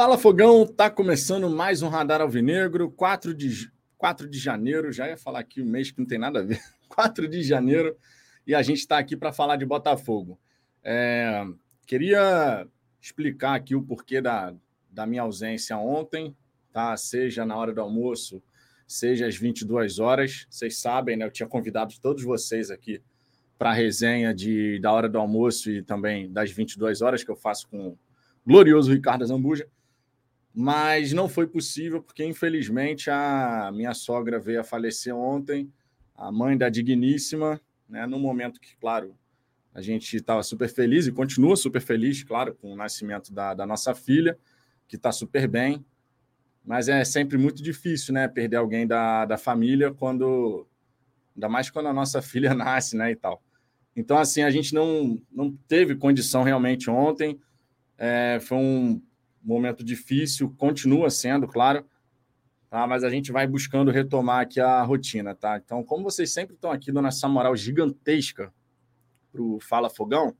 Fala Fogão, tá começando mais um Radar Alvinegro, 4 de, 4 de janeiro, já ia falar aqui o mês que não tem nada a ver, 4 de janeiro, e a gente está aqui para falar de Botafogo. É, queria explicar aqui o porquê da, da minha ausência ontem, tá? seja na hora do almoço, seja às 22 horas. Vocês sabem, né? Eu tinha convidado todos vocês aqui para a resenha de, da hora do almoço e também das 22 horas que eu faço com o glorioso Ricardo Zambuja mas não foi possível porque, infelizmente, a minha sogra veio a falecer ontem, a mãe da digníssima, né, no momento que, claro, a gente estava super feliz e continua super feliz, claro, com o nascimento da, da nossa filha, que está super bem, mas é sempre muito difícil, né, perder alguém da, da família quando, ainda mais quando a nossa filha nasce, né, e tal. Então, assim, a gente não, não teve condição realmente ontem, é, foi um momento difícil, continua sendo, claro, tá? mas a gente vai buscando retomar aqui a rotina, tá? Então, como vocês sempre estão aqui dando essa moral gigantesca para o Fala Fogão,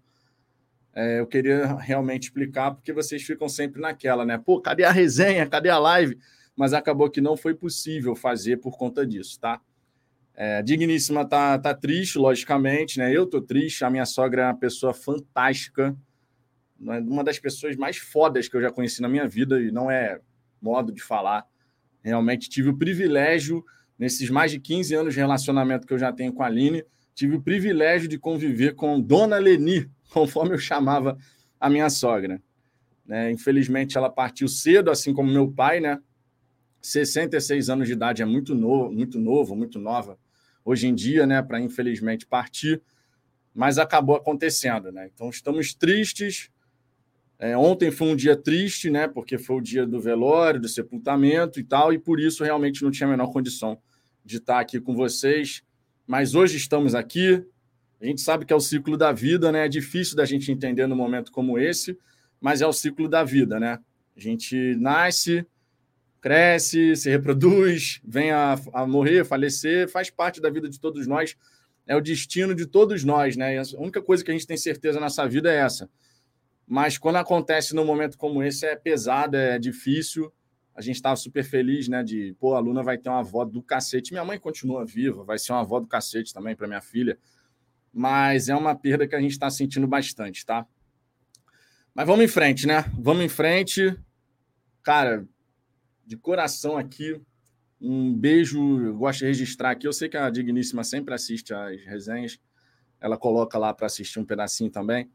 é, eu queria realmente explicar, porque vocês ficam sempre naquela, né? Pô, cadê a resenha? Cadê a live? Mas acabou que não foi possível fazer por conta disso, tá? É, Digníssima tá, tá triste, logicamente, né? Eu tô triste, a minha sogra é uma pessoa fantástica, uma das pessoas mais fodas que eu já conheci na minha vida, e não é modo de falar. Realmente tive o privilégio, nesses mais de 15 anos de relacionamento que eu já tenho com a Aline, tive o privilégio de conviver com Dona Leni, conforme eu chamava a minha sogra. Né? Infelizmente, ela partiu cedo, assim como meu pai, né? 66 anos de idade é muito novo, muito novo, muito nova hoje em dia, né? Para infelizmente partir, mas acabou acontecendo, né? Então estamos tristes, é, ontem foi um dia triste, né? Porque foi o dia do velório, do sepultamento e tal, e por isso realmente não tinha a menor condição de estar aqui com vocês. Mas hoje estamos aqui. A gente sabe que é o ciclo da vida, né? É difícil da gente entender num momento como esse, mas é o ciclo da vida, né? A gente nasce, cresce, se reproduz, vem a, a morrer, falecer, faz parte da vida de todos nós, é o destino de todos nós, né? E a única coisa que a gente tem certeza nessa vida é essa mas quando acontece num momento como esse, é pesado, é difícil. A gente estava super feliz, né? De, pô, a Luna vai ter uma avó do cacete. Minha mãe continua viva, vai ser uma avó do cacete também para minha filha. Mas é uma perda que a gente está sentindo bastante, tá? Mas vamos em frente, né? Vamos em frente. Cara, de coração aqui, um beijo. Eu gosto de registrar aqui. Eu sei que a Digníssima sempre assiste as resenhas. Ela coloca lá para assistir um pedacinho também.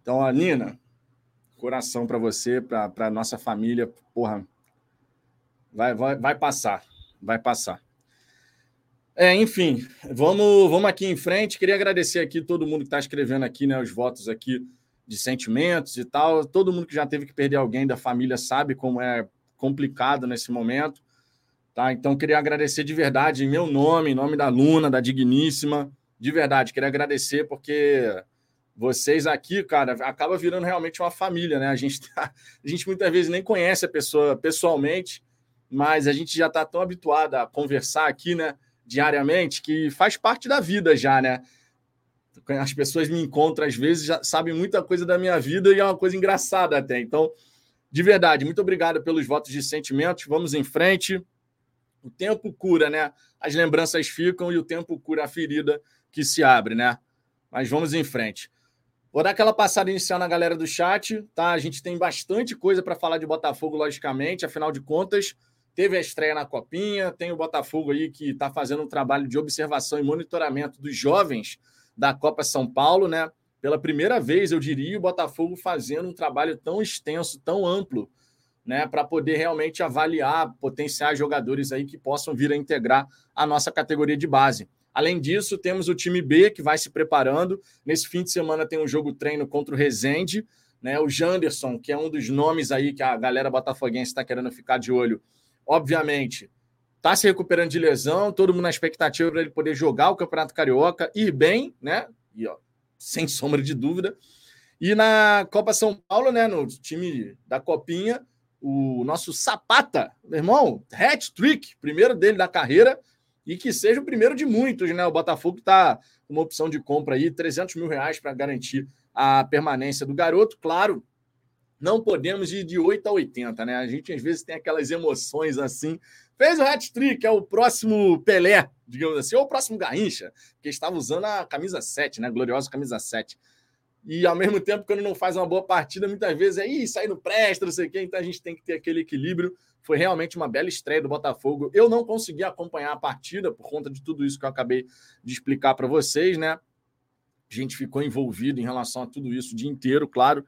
Então, a Nina, Coração para você, para nossa família. Porra, vai, vai, vai passar. Vai passar. É, enfim, vamos, vamos aqui em frente. Queria agradecer aqui todo mundo que está escrevendo aqui, né? Os votos aqui de sentimentos e tal. Todo mundo que já teve que perder alguém da família sabe como é complicado nesse momento. Tá? Então, queria agradecer de verdade, em meu nome, em nome da Luna, da Digníssima. De verdade, queria agradecer porque vocês aqui, cara, acaba virando realmente uma família, né? A gente, tá, a gente muitas vezes nem conhece a pessoa pessoalmente, mas a gente já está tão habituado a conversar aqui, né, diariamente, que faz parte da vida já, né? As pessoas me encontram às vezes, já sabem muita coisa da minha vida e é uma coisa engraçada até. Então, de verdade, muito obrigado pelos votos de sentimentos. Vamos em frente. O tempo cura, né? As lembranças ficam e o tempo cura a ferida que se abre, né? Mas vamos em frente. Vou dar aquela passada inicial na galera do chat, tá? A gente tem bastante coisa para falar de Botafogo, logicamente, afinal de contas, teve a estreia na Copinha, tem o Botafogo aí que está fazendo um trabalho de observação e monitoramento dos jovens da Copa São Paulo, né? Pela primeira vez, eu diria, o Botafogo fazendo um trabalho tão extenso, tão amplo, né, para poder realmente avaliar potenciais jogadores aí que possam vir a integrar a nossa categoria de base. Além disso, temos o time B que vai se preparando. Nesse fim de semana tem um jogo treino contra o Rezende. Né? O Janderson, que é um dos nomes aí que a galera botafoguense está querendo ficar de olho, obviamente, está se recuperando de lesão, todo mundo na expectativa para ele poder jogar o Campeonato Carioca, ir bem, né? E, ó, sem sombra de dúvida. E na Copa São Paulo, né, no time da Copinha, o nosso Sapata, meu irmão, hat-trick, primeiro dele da carreira, e que seja o primeiro de muitos, né? O Botafogo está uma opção de compra aí, 300 mil reais para garantir a permanência do garoto. Claro, não podemos ir de 8 a 80, né? A gente às vezes tem aquelas emoções assim. Fez o hat-trick, é o próximo Pelé, digamos assim, ou o próximo Garrincha, que estava usando a camisa 7, né? Gloriosa camisa 7. E ao mesmo tempo, quando não faz uma boa partida, muitas vezes é isso aí não presta, não sei o quê. Então a gente tem que ter aquele equilíbrio. Foi realmente uma bela estreia do Botafogo. Eu não consegui acompanhar a partida por conta de tudo isso que eu acabei de explicar para vocês, né? A gente ficou envolvido em relação a tudo isso o dia inteiro, claro.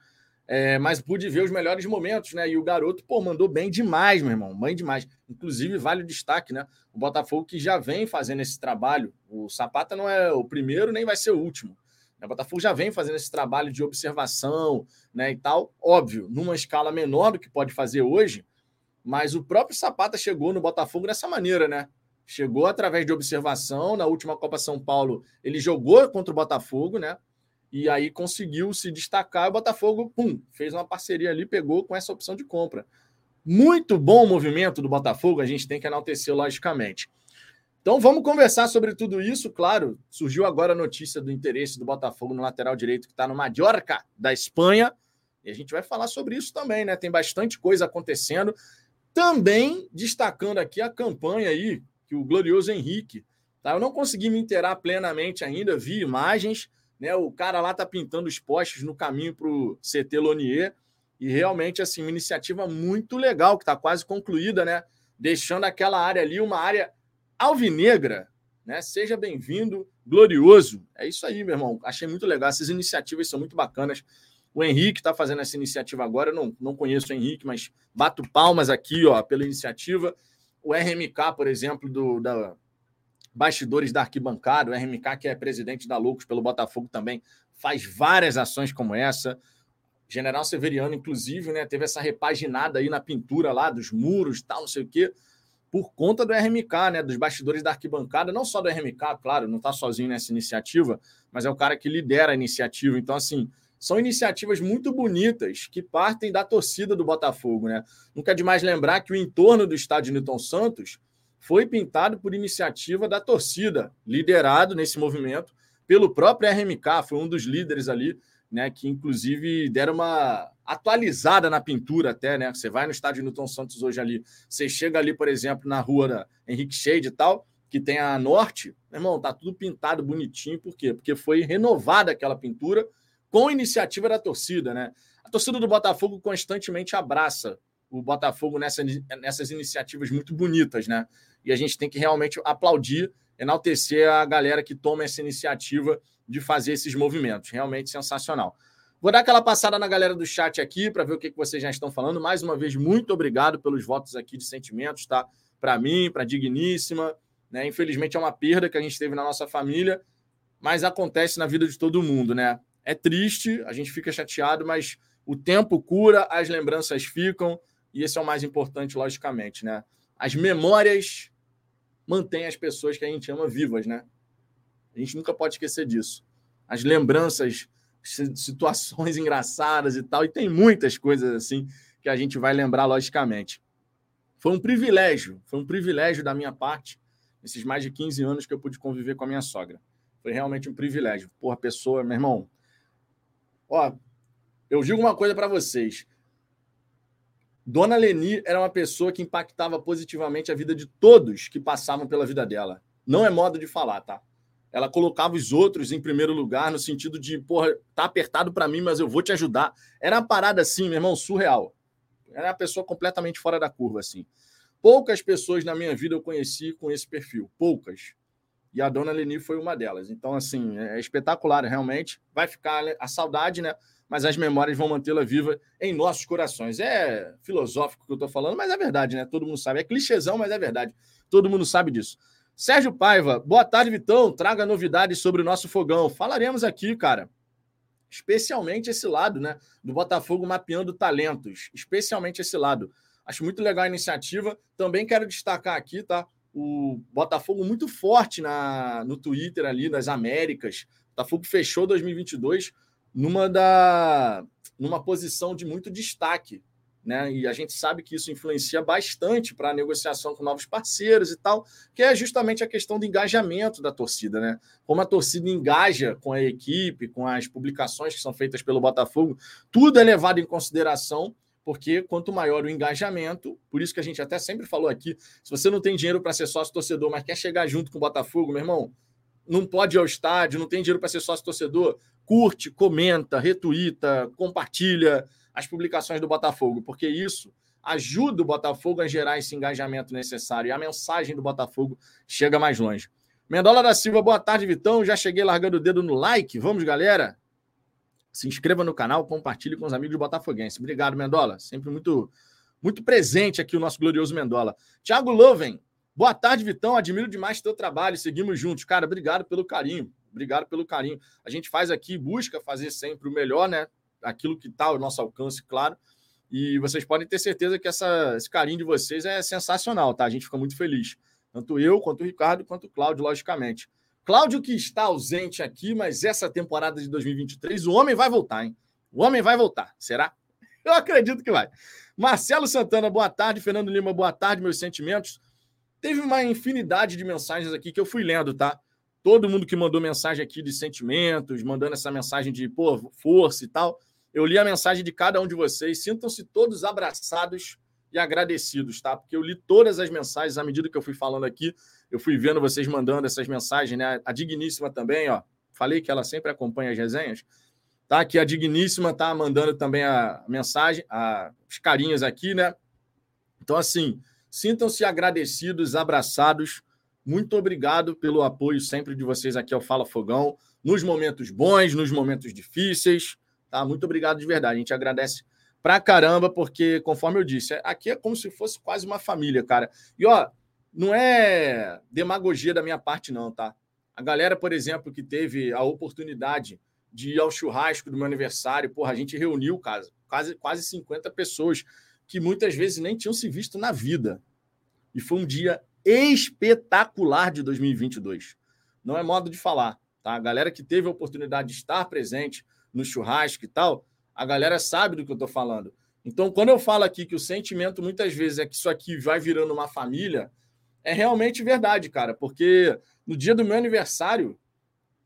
É, mas pude ver os melhores momentos, né? E o garoto, pô, mandou bem demais, meu irmão, bem demais. Inclusive, vale o destaque, né? O Botafogo que já vem fazendo esse trabalho. O Sapata não é o primeiro, nem vai ser o último. O Botafogo já vem fazendo esse trabalho de observação, né? E tal. Óbvio, numa escala menor do que pode fazer hoje, mas o próprio Sapata chegou no Botafogo dessa maneira, né? Chegou através de observação. Na última Copa São Paulo, ele jogou contra o Botafogo, né? e aí conseguiu se destacar. O Botafogo, pum, fez uma parceria ali, pegou com essa opção de compra. Muito bom o movimento do Botafogo, a gente tem que enaltecer, logicamente. Então vamos conversar sobre tudo isso. Claro, surgiu agora a notícia do interesse do Botafogo no lateral direito que está no Mallorca, da Espanha. E a gente vai falar sobre isso também, né? Tem bastante coisa acontecendo. Também destacando aqui a campanha aí que o glorioso Henrique. Tá? Eu não consegui me inteirar plenamente ainda, vi imagens, né? O cara lá tá pintando os postes no caminho para o CT Lonier. E realmente, assim, uma iniciativa muito legal, que está quase concluída, né? Deixando aquela área ali uma área alvinegra, né? Seja bem-vindo, glorioso. É isso aí, meu irmão. Achei muito legal. Essas iniciativas são muito bacanas. O Henrique está fazendo essa iniciativa agora. Eu não, não conheço o Henrique, mas bato palmas aqui ó, pela iniciativa. O RMK, por exemplo, do, da, bastidores da arquibancada, o RMK, que é presidente da Loucos pelo Botafogo também, faz várias ações como essa. General Severiano, inclusive, né, teve essa repaginada aí na pintura lá dos muros, tal, não sei o quê, por conta do RMK, né, dos bastidores da arquibancada, não só do RMK, claro, não está sozinho nessa iniciativa, mas é o cara que lidera a iniciativa. Então, assim, são iniciativas muito bonitas que partem da torcida do Botafogo, né? Nunca é demais lembrar que o entorno do estádio Newton Santos foi pintado por iniciativa da torcida, liderado nesse movimento pelo próprio RMK, foi um dos líderes ali, né, que inclusive deram uma atualizada na pintura até, né? Você vai no estádio Newton Santos hoje ali, você chega ali, por exemplo, na rua Henrique Shade e tal, que tem a norte, meu irmão, tá tudo pintado bonitinho, por quê? Porque foi renovada aquela pintura com iniciativa da torcida, né? A torcida do Botafogo constantemente abraça o Botafogo nessa, nessas iniciativas muito bonitas, né? E a gente tem que realmente aplaudir, enaltecer a galera que toma essa iniciativa de fazer esses movimentos. Realmente sensacional. Vou dar aquela passada na galera do chat aqui para ver o que, que vocês já estão falando. Mais uma vez, muito obrigado pelos votos aqui de sentimentos, tá? Para mim, para Digníssima. Né? Infelizmente é uma perda que a gente teve na nossa família, mas acontece na vida de todo mundo, né? É triste, a gente fica chateado, mas o tempo cura, as lembranças ficam. E esse é o mais importante, logicamente, né? As memórias mantêm as pessoas que a gente ama vivas, né? A gente nunca pode esquecer disso. As lembranças, situações engraçadas e tal, e tem muitas coisas assim que a gente vai lembrar, logicamente. Foi um privilégio, foi um privilégio da minha parte, esses mais de 15 anos que eu pude conviver com a minha sogra. Foi realmente um privilégio. Porra, pessoa, meu irmão. Ó, eu digo uma coisa para vocês. Dona Leni era uma pessoa que impactava positivamente a vida de todos que passavam pela vida dela. Não é modo de falar, tá? Ela colocava os outros em primeiro lugar, no sentido de, porra, tá apertado para mim, mas eu vou te ajudar. Era uma parada assim, meu irmão, surreal. Era uma pessoa completamente fora da curva, assim. Poucas pessoas na minha vida eu conheci com esse perfil. Poucas. E a dona Leni foi uma delas. Então, assim, é espetacular, realmente. Vai ficar a saudade, né? mas as memórias vão mantê-la viva em nossos corações. É filosófico que eu estou falando, mas é verdade, né? Todo mundo sabe. É clichêzão, mas é verdade. Todo mundo sabe disso. Sérgio Paiva, boa tarde, Vitão. Traga novidades sobre o nosso fogão. Falaremos aqui, cara. Especialmente esse lado, né? Do Botafogo mapeando talentos. Especialmente esse lado. Acho muito legal a iniciativa. Também quero destacar aqui, tá? O Botafogo muito forte na, no Twitter ali, das Américas. O Botafogo fechou 2022 numa da numa posição de muito destaque né? E a gente sabe que isso influencia bastante para a negociação com novos parceiros e tal, que é justamente a questão do engajamento da torcida, né? Como a torcida engaja com a equipe, com as publicações que são feitas pelo Botafogo, tudo é levado em consideração, porque quanto maior o engajamento, por isso que a gente até sempre falou aqui, se você não tem dinheiro para ser sócio torcedor, mas quer chegar junto com o Botafogo, meu irmão, não pode ir ao estádio, não tem dinheiro para ser sócio torcedor, curte, comenta, retuita, compartilha, as publicações do Botafogo, porque isso ajuda o Botafogo a gerar esse engajamento necessário e a mensagem do Botafogo chega mais longe. Mendola da Silva, boa tarde, Vitão. Já cheguei largando o dedo no like. Vamos, galera? Se inscreva no canal, compartilhe com os amigos do Botafoguense. Obrigado, Mendola. Sempre muito muito presente aqui o nosso glorioso Mendola. Tiago Loven, boa tarde, Vitão. Admiro demais teu trabalho. Seguimos juntos. Cara, obrigado pelo carinho. Obrigado pelo carinho. A gente faz aqui, busca fazer sempre o melhor, né? aquilo que está ao nosso alcance, claro. E vocês podem ter certeza que essa, esse carinho de vocês é sensacional, tá? A gente fica muito feliz. Tanto eu, quanto o Ricardo, quanto o Cláudio, logicamente. Cláudio que está ausente aqui, mas essa temporada de 2023, o homem vai voltar, hein? O homem vai voltar. Será? Eu acredito que vai. Marcelo Santana, boa tarde. Fernando Lima, boa tarde. Meus sentimentos. Teve uma infinidade de mensagens aqui que eu fui lendo, tá? Todo mundo que mandou mensagem aqui de sentimentos, mandando essa mensagem de pô, força e tal. Eu li a mensagem de cada um de vocês. Sintam-se todos abraçados e agradecidos, tá? Porque eu li todas as mensagens à medida que eu fui falando aqui. Eu fui vendo vocês mandando essas mensagens, né? A Digníssima também, ó. Falei que ela sempre acompanha as resenhas. Tá? Que a Digníssima tá mandando também a mensagem, a, os carinhos aqui, né? Então, assim, sintam-se agradecidos, abraçados. Muito obrigado pelo apoio sempre de vocês aqui ao Fala Fogão, nos momentos bons, nos momentos difíceis. Tá? Muito obrigado de verdade. A gente agradece pra caramba, porque, conforme eu disse, aqui é como se fosse quase uma família, cara. E, ó, não é demagogia da minha parte, não, tá? A galera, por exemplo, que teve a oportunidade de ir ao churrasco do meu aniversário, porra, a gente reuniu quase, quase, quase 50 pessoas que muitas vezes nem tinham se visto na vida. E foi um dia espetacular de 2022. Não é modo de falar, tá? A galera que teve a oportunidade de estar presente, no churrasco e tal, a galera sabe do que eu estou falando. Então, quando eu falo aqui que o sentimento muitas vezes é que isso aqui vai virando uma família, é realmente verdade, cara, porque no dia do meu aniversário,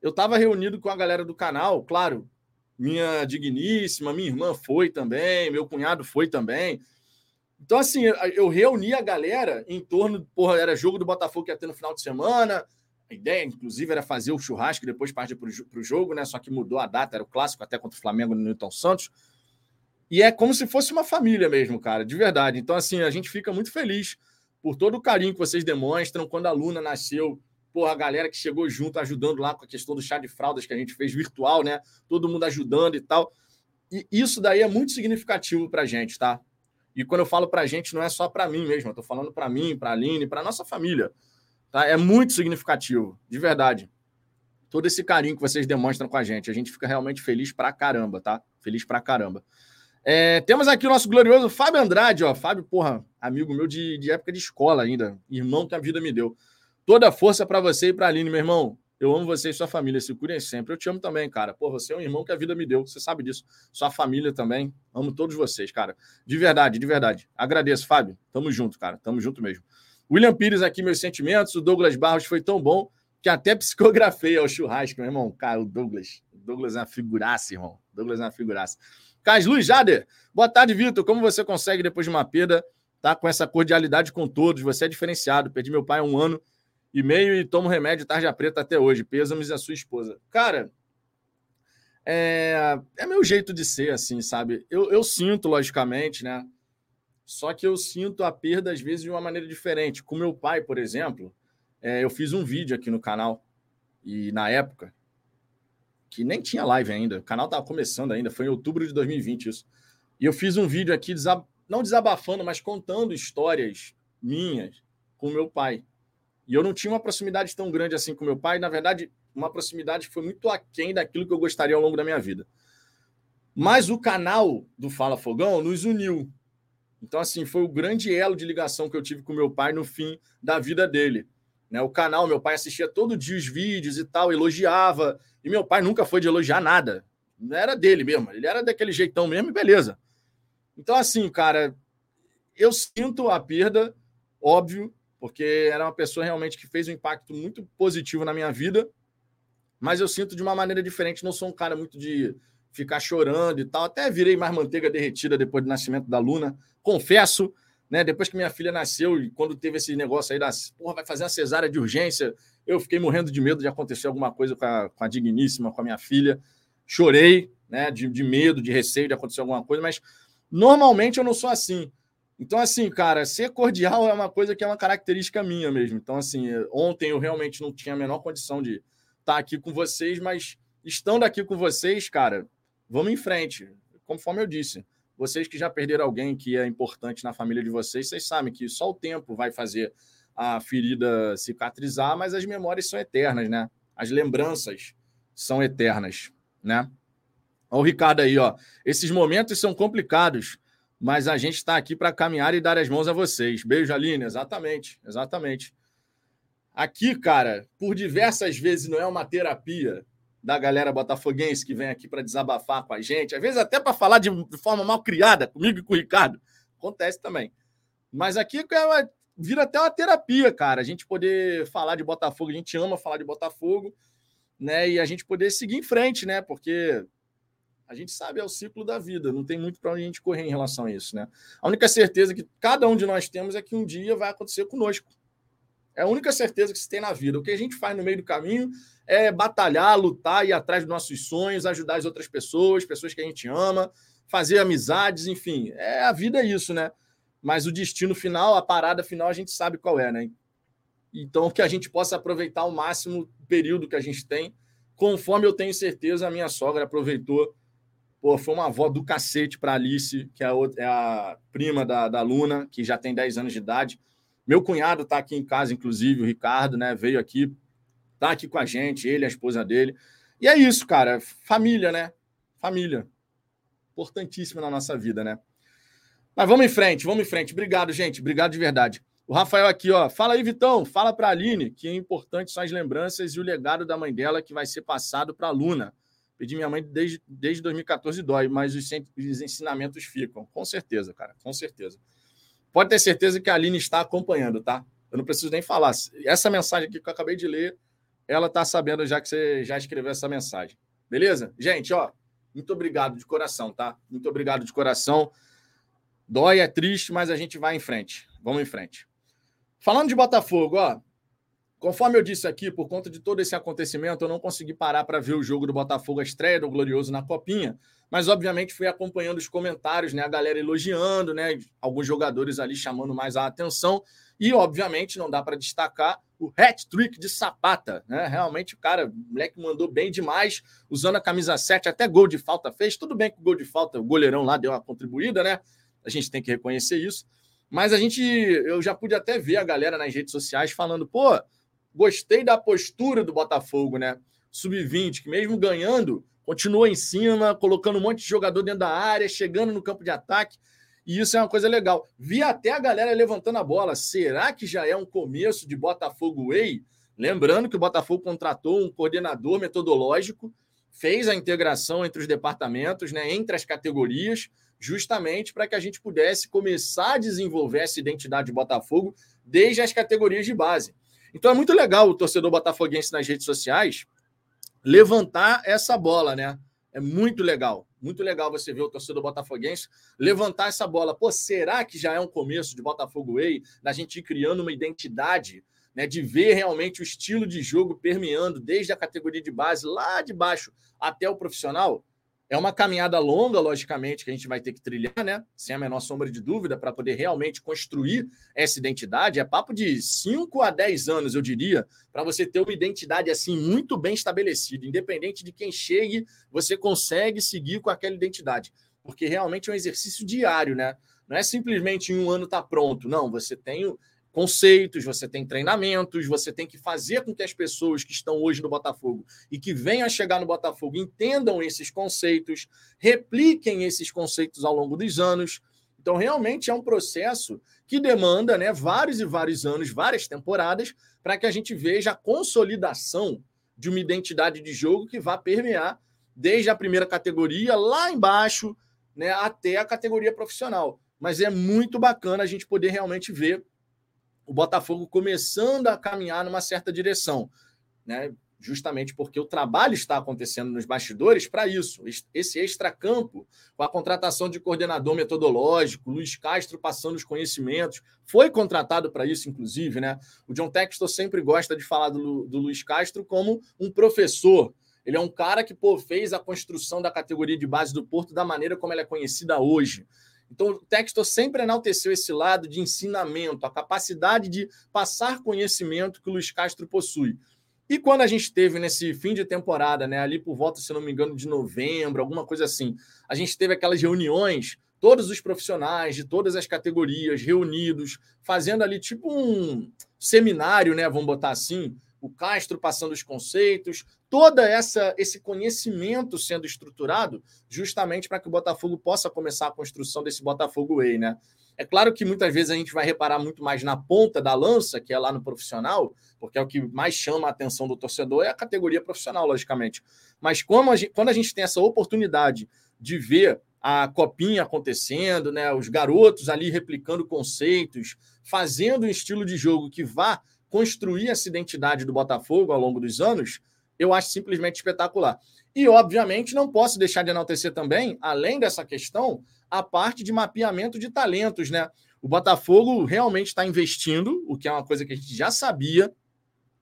eu estava reunido com a galera do canal, claro, minha digníssima, minha irmã foi também, meu cunhado foi também. Então, assim, eu reuni a galera em torno, porra, era jogo do Botafogo que ia ter no final de semana, a ideia, inclusive, era fazer o churrasco e depois partir para o jogo, né? Só que mudou a data, era o clássico até contra o Flamengo no Newton Santos. E é como se fosse uma família mesmo, cara, de verdade. Então, assim, a gente fica muito feliz por todo o carinho que vocês demonstram. Quando a Luna nasceu, pô, a galera que chegou junto, ajudando lá com a questão do chá de fraldas que a gente fez virtual, né? Todo mundo ajudando e tal. E isso daí é muito significativo para a gente, tá? E quando eu falo para a gente, não é só para mim mesmo, eu tô falando para mim, para a Aline, para nossa família. Tá? É muito significativo, de verdade. Todo esse carinho que vocês demonstram com a gente. A gente fica realmente feliz pra caramba, tá? Feliz pra caramba. É, temos aqui o nosso glorioso Fábio Andrade, ó. Fábio, porra, amigo meu de, de época de escola ainda. Irmão que a vida me deu. Toda a força para você e pra Aline, meu irmão. Eu amo você e sua família. Se curem sempre. Eu te amo também, cara. Pô, você é um irmão que a vida me deu. Você sabe disso. Sua família também. Amo todos vocês, cara. De verdade, de verdade. Agradeço, Fábio. Tamo junto, cara. Tamo junto mesmo. William Pires aqui, meus sentimentos. O Douglas Barros foi tão bom que até psicografei ao churrasco, meu irmão. Cara, o Douglas. O Douglas é uma figuraça, irmão. O Douglas é uma figuraça. Carlos Luiz Jader. Boa tarde, Vitor. Como você consegue, depois de uma perda, tá com essa cordialidade com todos? Você é diferenciado. Perdi meu pai há um ano e meio e tomo remédio tarja preta até hoje. Pêsames a sua esposa. Cara, é, é meu jeito de ser, assim, sabe? Eu, eu sinto, logicamente, né? Só que eu sinto a perda, às vezes, de uma maneira diferente. Com meu pai, por exemplo, é, eu fiz um vídeo aqui no canal, e na época, que nem tinha live ainda, o canal estava começando ainda, foi em outubro de 2020 isso. E eu fiz um vídeo aqui, desab... não desabafando, mas contando histórias minhas com meu pai. E eu não tinha uma proximidade tão grande assim com meu pai, na verdade, uma proximidade que foi muito aquém daquilo que eu gostaria ao longo da minha vida. Mas o canal do Fala Fogão nos uniu. Então, assim, foi o grande elo de ligação que eu tive com meu pai no fim da vida dele. Né? O canal, meu pai assistia todo dia os vídeos e tal, elogiava. E meu pai nunca foi de elogiar nada. Não era dele mesmo. Ele era daquele jeitão mesmo e beleza. Então, assim, cara, eu sinto a perda, óbvio, porque era uma pessoa realmente que fez um impacto muito positivo na minha vida, mas eu sinto de uma maneira diferente. Não sou um cara muito de ficar chorando e tal. Até virei mais manteiga derretida depois do nascimento da Luna. Confesso, né? Depois que minha filha nasceu e quando teve esse negócio aí da porra, vai fazer uma cesárea de urgência, eu fiquei morrendo de medo de acontecer alguma coisa com a, com a digníssima, com a minha filha. Chorei, né? De, de medo, de receio de acontecer alguma coisa, mas normalmente eu não sou assim. Então, assim, cara, ser cordial é uma coisa que é uma característica minha mesmo. Então, assim, ontem eu realmente não tinha a menor condição de estar aqui com vocês, mas estando aqui com vocês, cara, vamos em frente. Conforme eu disse, vocês que já perderam alguém que é importante na família de vocês, vocês sabem que só o tempo vai fazer a ferida cicatrizar, mas as memórias são eternas, né? As lembranças são eternas, né? Olha o Ricardo aí, ó. Esses momentos são complicados mas a gente está aqui para caminhar e dar as mãos a vocês. Beijo, Aline. Exatamente, exatamente. Aqui, cara, por diversas vezes não é uma terapia da galera botafoguense que vem aqui para desabafar com a gente, às vezes até para falar de forma mal criada comigo e com o Ricardo. Acontece também. Mas aqui é uma, vira até uma terapia, cara. A gente poder falar de Botafogo, a gente ama falar de Botafogo, né? E a gente poder seguir em frente, né? Porque a gente sabe, é o ciclo da vida, não tem muito para onde a gente correr em relação a isso, né? A única certeza que cada um de nós temos é que um dia vai acontecer conosco. É a única certeza que se tem na vida. O que a gente faz no meio do caminho é batalhar, lutar, ir atrás dos nossos sonhos, ajudar as outras pessoas, pessoas que a gente ama, fazer amizades, enfim. É a vida é isso, né? Mas o destino final, a parada final, a gente sabe qual é, né? Então, que a gente possa aproveitar ao máximo o período que a gente tem, conforme eu tenho certeza a minha sogra aproveitou Pô, foi uma avó do cacete para Alice, que é a, outra, é a prima da, da Luna, que já tem 10 anos de idade. Meu cunhado está aqui em casa, inclusive, o Ricardo, né? Veio aqui, tá aqui com a gente, ele, a esposa dele. E é isso, cara. Família, né? Família. Importantíssima na nossa vida, né? Mas vamos em frente, vamos em frente. Obrigado, gente. Obrigado de verdade. O Rafael aqui, ó. Fala aí, Vitão. Fala para a Aline que é importante são as lembranças e o legado da mãe dela que vai ser passado para a Luna. Pedi minha mãe desde, desde 2014 dói, mas os, os ensinamentos ficam. Com certeza, cara, com certeza. Pode ter certeza que a Aline está acompanhando, tá? Eu não preciso nem falar. Essa mensagem aqui que eu acabei de ler, ela está sabendo já que você já escreveu essa mensagem. Beleza? Gente, ó, muito obrigado de coração, tá? Muito obrigado de coração. Dói, é triste, mas a gente vai em frente. Vamos em frente. Falando de Botafogo, ó, Conforme eu disse aqui, por conta de todo esse acontecimento, eu não consegui parar para ver o jogo do Botafogo, a estreia do Glorioso na Copinha, mas obviamente fui acompanhando os comentários, né, a galera elogiando, né, alguns jogadores ali chamando mais a atenção, e obviamente não dá para destacar o hat-trick de Sapata, né? Realmente o cara, o moleque mandou bem demais, usando a camisa 7, até gol de falta fez. Tudo bem que o gol de falta, o goleirão lá deu uma contribuída, né? A gente tem que reconhecer isso. Mas a gente, eu já pude até ver a galera nas redes sociais falando, pô, Gostei da postura do Botafogo, né? Sub-20, que mesmo ganhando, continua em cima, colocando um monte de jogador dentro da área, chegando no campo de ataque. E isso é uma coisa legal. Vi até a galera levantando a bola. Será que já é um começo de Botafogo Way? Lembrando que o Botafogo contratou um coordenador metodológico, fez a integração entre os departamentos, né, entre as categorias, justamente para que a gente pudesse começar a desenvolver essa identidade de Botafogo desde as categorias de base. Então é muito legal o torcedor botafoguense nas redes sociais levantar essa bola, né? É muito legal. Muito legal você ver o torcedor botafoguense levantar essa bola. Pô, será que já é um começo de Botafogo Way, da gente ir criando uma identidade, né, de ver realmente o estilo de jogo permeando desde a categoria de base lá de baixo até o profissional? É uma caminhada longa, logicamente, que a gente vai ter que trilhar, né? Sem a menor sombra de dúvida, para poder realmente construir essa identidade. É papo de 5 a 10 anos, eu diria, para você ter uma identidade assim muito bem estabelecida. Independente de quem chegue, você consegue seguir com aquela identidade. Porque realmente é um exercício diário, né? Não é simplesmente em um ano tá pronto. Não, você tem conceitos, você tem treinamentos, você tem que fazer com que as pessoas que estão hoje no Botafogo e que venham a chegar no Botafogo entendam esses conceitos, repliquem esses conceitos ao longo dos anos. Então, realmente é um processo que demanda né, vários e vários anos, várias temporadas, para que a gente veja a consolidação de uma identidade de jogo que vá permear desde a primeira categoria lá embaixo né, até a categoria profissional. Mas é muito bacana a gente poder realmente ver o Botafogo começando a caminhar numa certa direção. Né? justamente porque o trabalho está acontecendo nos bastidores para isso. Esse extracampo, com a contratação de coordenador metodológico, Luiz Castro passando os conhecimentos, foi contratado para isso, inclusive, né? O John Textor sempre gosta de falar do, do Luiz Castro como um professor. Ele é um cara que pô, fez a construção da categoria de base do Porto da maneira como ela é conhecida hoje. Então, o Textor sempre enalteceu esse lado de ensinamento, a capacidade de passar conhecimento que o Luiz Castro possui. E quando a gente teve nesse fim de temporada, né, ali por volta, se não me engano, de novembro, alguma coisa assim, a gente teve aquelas reuniões, todos os profissionais de todas as categorias reunidos, fazendo ali tipo um seminário, né, vamos botar assim, o Castro passando os conceitos, toda essa esse conhecimento sendo estruturado justamente para que o Botafogo possa começar a construção desse Botafogo Way, né? É claro que muitas vezes a gente vai reparar muito mais na ponta da lança, que é lá no profissional, porque é o que mais chama a atenção do torcedor, é a categoria profissional, logicamente. Mas a gente, quando a gente tem essa oportunidade de ver a copinha acontecendo, né, os garotos ali replicando conceitos, fazendo um estilo de jogo que vá construir essa identidade do Botafogo ao longo dos anos, eu acho simplesmente espetacular. E, obviamente, não posso deixar de enaltecer também, além dessa questão, a parte de mapeamento de talentos, né? O Botafogo realmente está investindo, o que é uma coisa que a gente já sabia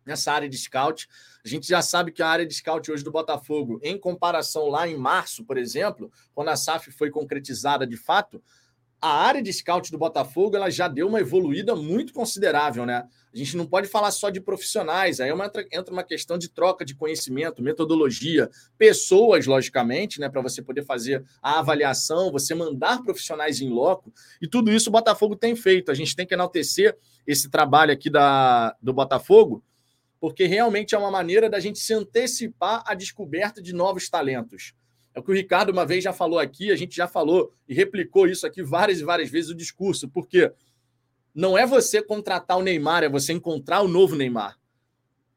nessa área de scout. A gente já sabe que a área de scout hoje do Botafogo, em comparação lá em março, por exemplo, quando a SAF foi concretizada de fato, a área de scout do Botafogo ela já deu uma evoluída muito considerável, né? A gente não pode falar só de profissionais, aí é uma, entra uma questão de troca de conhecimento, metodologia, pessoas, logicamente, né? Para você poder fazer a avaliação, você mandar profissionais em loco, e tudo isso o Botafogo tem feito. A gente tem que enaltecer esse trabalho aqui da, do Botafogo, porque realmente é uma maneira da gente se antecipar à descoberta de novos talentos. É o que o Ricardo uma vez já falou aqui, a gente já falou e replicou isso aqui várias e várias vezes o discurso, porque não é você contratar o Neymar, é você encontrar o novo Neymar.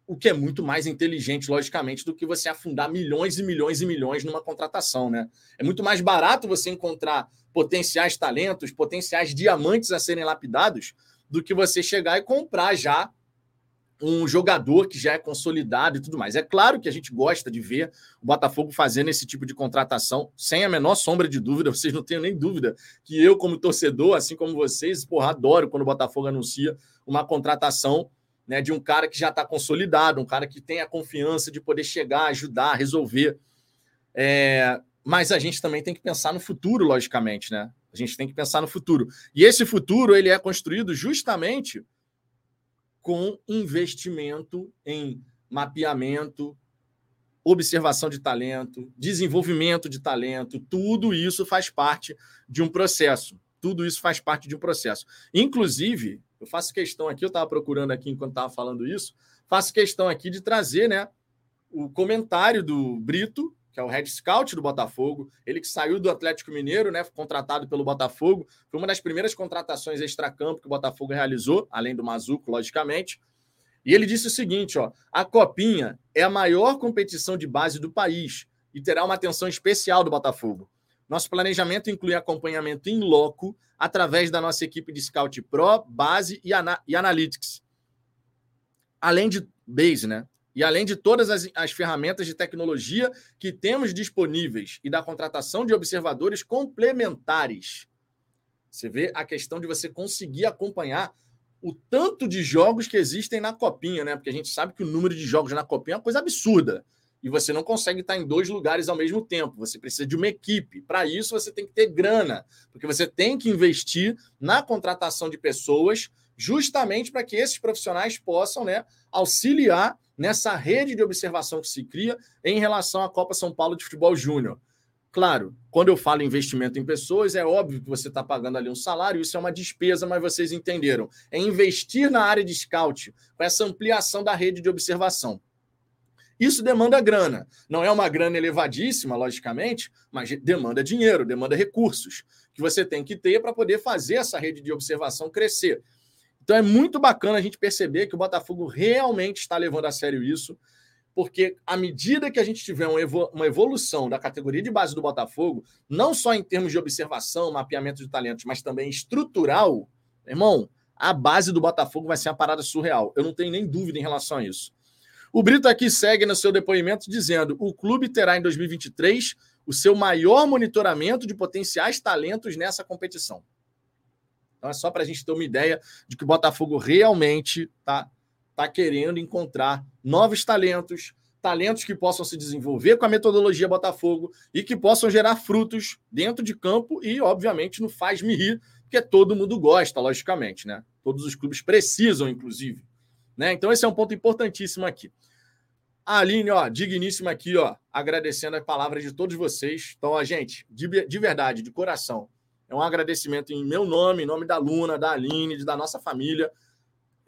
O que é muito mais inteligente, logicamente, do que você afundar milhões e milhões e milhões numa contratação, né? É muito mais barato você encontrar potenciais talentos, potenciais diamantes a serem lapidados, do que você chegar e comprar já um jogador que já é consolidado e tudo mais. É claro que a gente gosta de ver o Botafogo fazendo esse tipo de contratação, sem a menor sombra de dúvida, vocês não tenham nem dúvida que eu, como torcedor, assim como vocês, porra, adoro quando o Botafogo anuncia uma contratação né, de um cara que já está consolidado, um cara que tem a confiança de poder chegar, ajudar, resolver. É, mas a gente também tem que pensar no futuro, logicamente, né? A gente tem que pensar no futuro. E esse futuro ele é construído justamente com investimento em mapeamento, observação de talento, desenvolvimento de talento, tudo isso faz parte de um processo. Tudo isso faz parte de um processo. Inclusive, eu faço questão aqui, eu estava procurando aqui enquanto estava falando isso, faço questão aqui de trazer né, o comentário do Brito, que é o head scout do Botafogo, ele que saiu do Atlético Mineiro, né, contratado pelo Botafogo, foi uma das primeiras contratações extracampo que o Botafogo realizou, além do Mazuco, logicamente. E ele disse o seguinte, ó: "A Copinha é a maior competição de base do país e terá uma atenção especial do Botafogo. Nosso planejamento inclui acompanhamento em loco através da nossa equipe de scout pro, base e, ana e analytics. Além de base, né? E além de todas as, as ferramentas de tecnologia que temos disponíveis e da contratação de observadores complementares. Você vê a questão de você conseguir acompanhar o tanto de jogos que existem na Copinha, né? Porque a gente sabe que o número de jogos na Copinha é uma coisa absurda. E você não consegue estar em dois lugares ao mesmo tempo. Você precisa de uma equipe. Para isso, você tem que ter grana, porque você tem que investir na contratação de pessoas, justamente para que esses profissionais possam né, auxiliar nessa rede de observação que se cria em relação à Copa São Paulo de Futebol Júnior. Claro, quando eu falo investimento em pessoas, é óbvio que você está pagando ali um salário, isso é uma despesa, mas vocês entenderam. É investir na área de scout, com essa ampliação da rede de observação. Isso demanda grana. Não é uma grana elevadíssima, logicamente, mas demanda dinheiro, demanda recursos que você tem que ter para poder fazer essa rede de observação crescer. Então é muito bacana a gente perceber que o Botafogo realmente está levando a sério isso. porque à medida que a gente tiver uma evolução da categoria de base do Botafogo, não só em termos de observação, mapeamento de talentos, mas também estrutural, irmão, a base do Botafogo vai ser uma parada surreal. Eu não tenho nem dúvida em relação a isso. O Brito aqui segue no seu depoimento dizendo: o clube terá em 2023 o seu maior monitoramento de potenciais talentos nessa competição. Então é só para a gente ter uma ideia de que o Botafogo realmente está tá querendo encontrar novos talentos, talentos que possam se desenvolver com a metodologia Botafogo e que possam gerar frutos dentro de campo e, obviamente, no faz-me rir, porque todo mundo gosta, logicamente, né? Todos os clubes precisam, inclusive. Né? Então, esse é um ponto importantíssimo aqui. A Aline, ó, digníssima aqui, ó, agradecendo a palavra de todos vocês. Então, a gente, de, de verdade, de coração, é um agradecimento em meu nome, em nome da Luna, da Aline, da nossa família.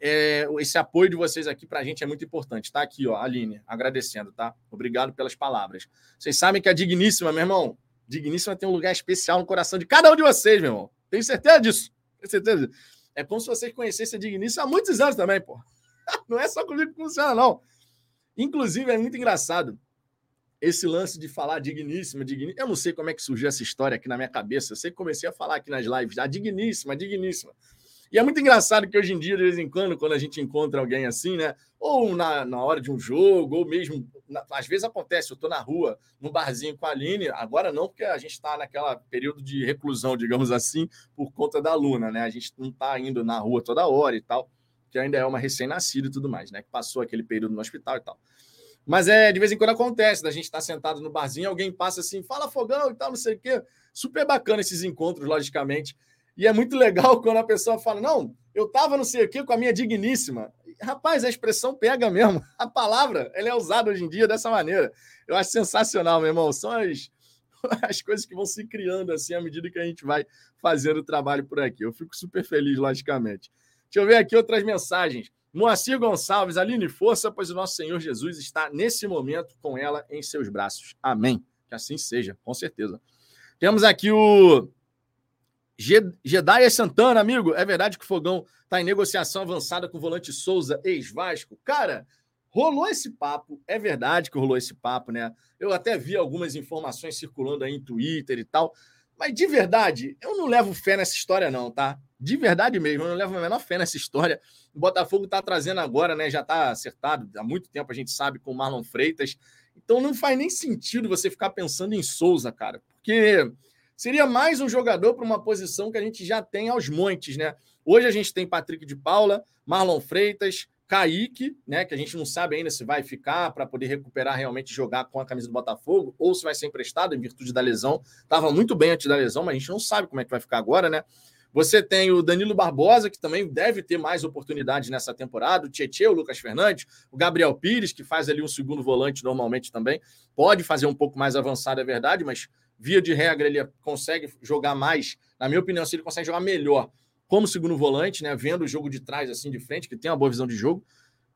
É, esse apoio de vocês aqui para a gente é muito importante. Tá aqui, ó, Aline, agradecendo, tá? Obrigado pelas palavras. Vocês sabem que a Digníssima, meu irmão, Digníssima tem um lugar especial no coração de cada um de vocês, meu irmão. Tenho certeza disso. Tenho certeza. É como se vocês conhecessem a Digníssima há muitos anos também, pô. Não é só comigo que funciona, não. Inclusive, é muito engraçado esse lance de falar digníssima, digníssima. Eu não sei como é que surgiu essa história aqui na minha cabeça. Eu sei que comecei a falar aqui nas lives, a digníssima, digníssima. E é muito engraçado que hoje em dia, de vez em quando, quando a gente encontra alguém assim, né? Ou na, na hora de um jogo, ou mesmo. Na, às vezes acontece, eu estou na rua, num barzinho com a Aline, agora não, porque a gente está naquela período de reclusão, digamos assim, por conta da Luna, né? A gente não está indo na rua toda hora e tal, que ainda é uma recém-nascida e tudo mais, né? Que passou aquele período no hospital e tal. Mas é de vez em quando acontece, da gente estar tá sentado no barzinho, alguém passa assim, fala fogão e tal, não sei o quê. Super bacana esses encontros, logicamente. E é muito legal quando a pessoa fala: Não, eu estava não sei o quê com a minha digníssima. Rapaz, a expressão pega mesmo. A palavra ela é usada hoje em dia dessa maneira. Eu acho sensacional, meu irmão. São as, as coisas que vão se criando assim à medida que a gente vai fazendo o trabalho por aqui. Eu fico super feliz, logicamente. Deixa eu ver aqui outras mensagens. Moacir Gonçalves, Aline, força, pois o nosso Senhor Jesus está nesse momento com ela em seus braços. Amém. Que assim seja, com certeza. Temos aqui o Jedaya Santana, amigo. É verdade que o Fogão está em negociação avançada com o volante Souza, ex-Vasco? Cara, rolou esse papo. É verdade que rolou esse papo, né? Eu até vi algumas informações circulando aí em Twitter e tal. Mas de verdade, eu não levo fé nessa história, não, tá? De verdade mesmo, eu não levo a menor fé nessa história. O Botafogo está trazendo agora, né? Já está acertado há muito tempo, a gente sabe, com o Marlon Freitas. Então não faz nem sentido você ficar pensando em Souza, cara, porque seria mais um jogador para uma posição que a gente já tem aos montes, né? Hoje a gente tem Patrick de Paula, Marlon Freitas, Kaique, né? Que a gente não sabe ainda se vai ficar para poder recuperar realmente jogar com a camisa do Botafogo ou se vai ser emprestado em virtude da lesão. Estava muito bem antes da lesão, mas a gente não sabe como é que vai ficar agora, né? Você tem o Danilo Barbosa, que também deve ter mais oportunidades nessa temporada, o Tietchan, o Lucas Fernandes, o Gabriel Pires, que faz ali um segundo volante normalmente também, pode fazer um pouco mais avançado, é verdade, mas via de regra ele consegue jogar mais, na minha opinião, se ele consegue jogar melhor como segundo volante, né, vendo o jogo de trás assim de frente, que tem uma boa visão de jogo.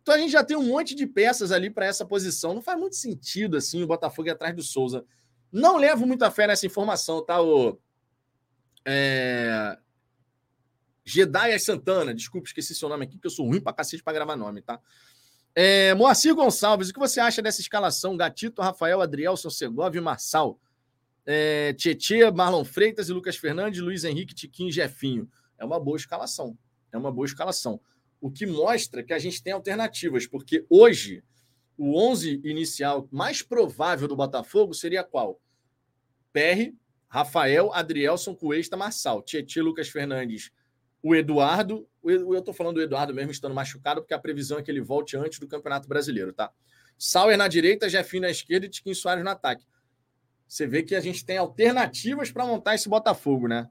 Então a gente já tem um monte de peças ali para essa posição. Não faz muito sentido assim o Botafogo ir atrás do Souza. Não levo muita fé nessa informação, tá? O é... Jedaias Santana, desculpa, esqueci seu nome aqui, que eu sou ruim pra cacete pra gravar nome, tá? É, Moacir Gonçalves, o que você acha dessa escalação? Gatito, Rafael, Adrielson, Segovia e Marçal. É, Tietê, Marlon Freitas e Lucas Fernandes, Luiz Henrique, Tiquinho e Jefinho. É uma boa escalação. É uma boa escalação. O que mostra que a gente tem alternativas, porque hoje o 11 inicial mais provável do Botafogo seria qual? PR, Rafael, Adrielson, Cuesta, Marçal, Tietê, Lucas Fernandes, o Eduardo, eu estou falando do Eduardo mesmo estando machucado, porque a previsão é que ele volte antes do Campeonato Brasileiro, tá? Sauer na direita, Jefinho na esquerda e Tiquinho Soares no ataque. Você vê que a gente tem alternativas para montar esse Botafogo, né?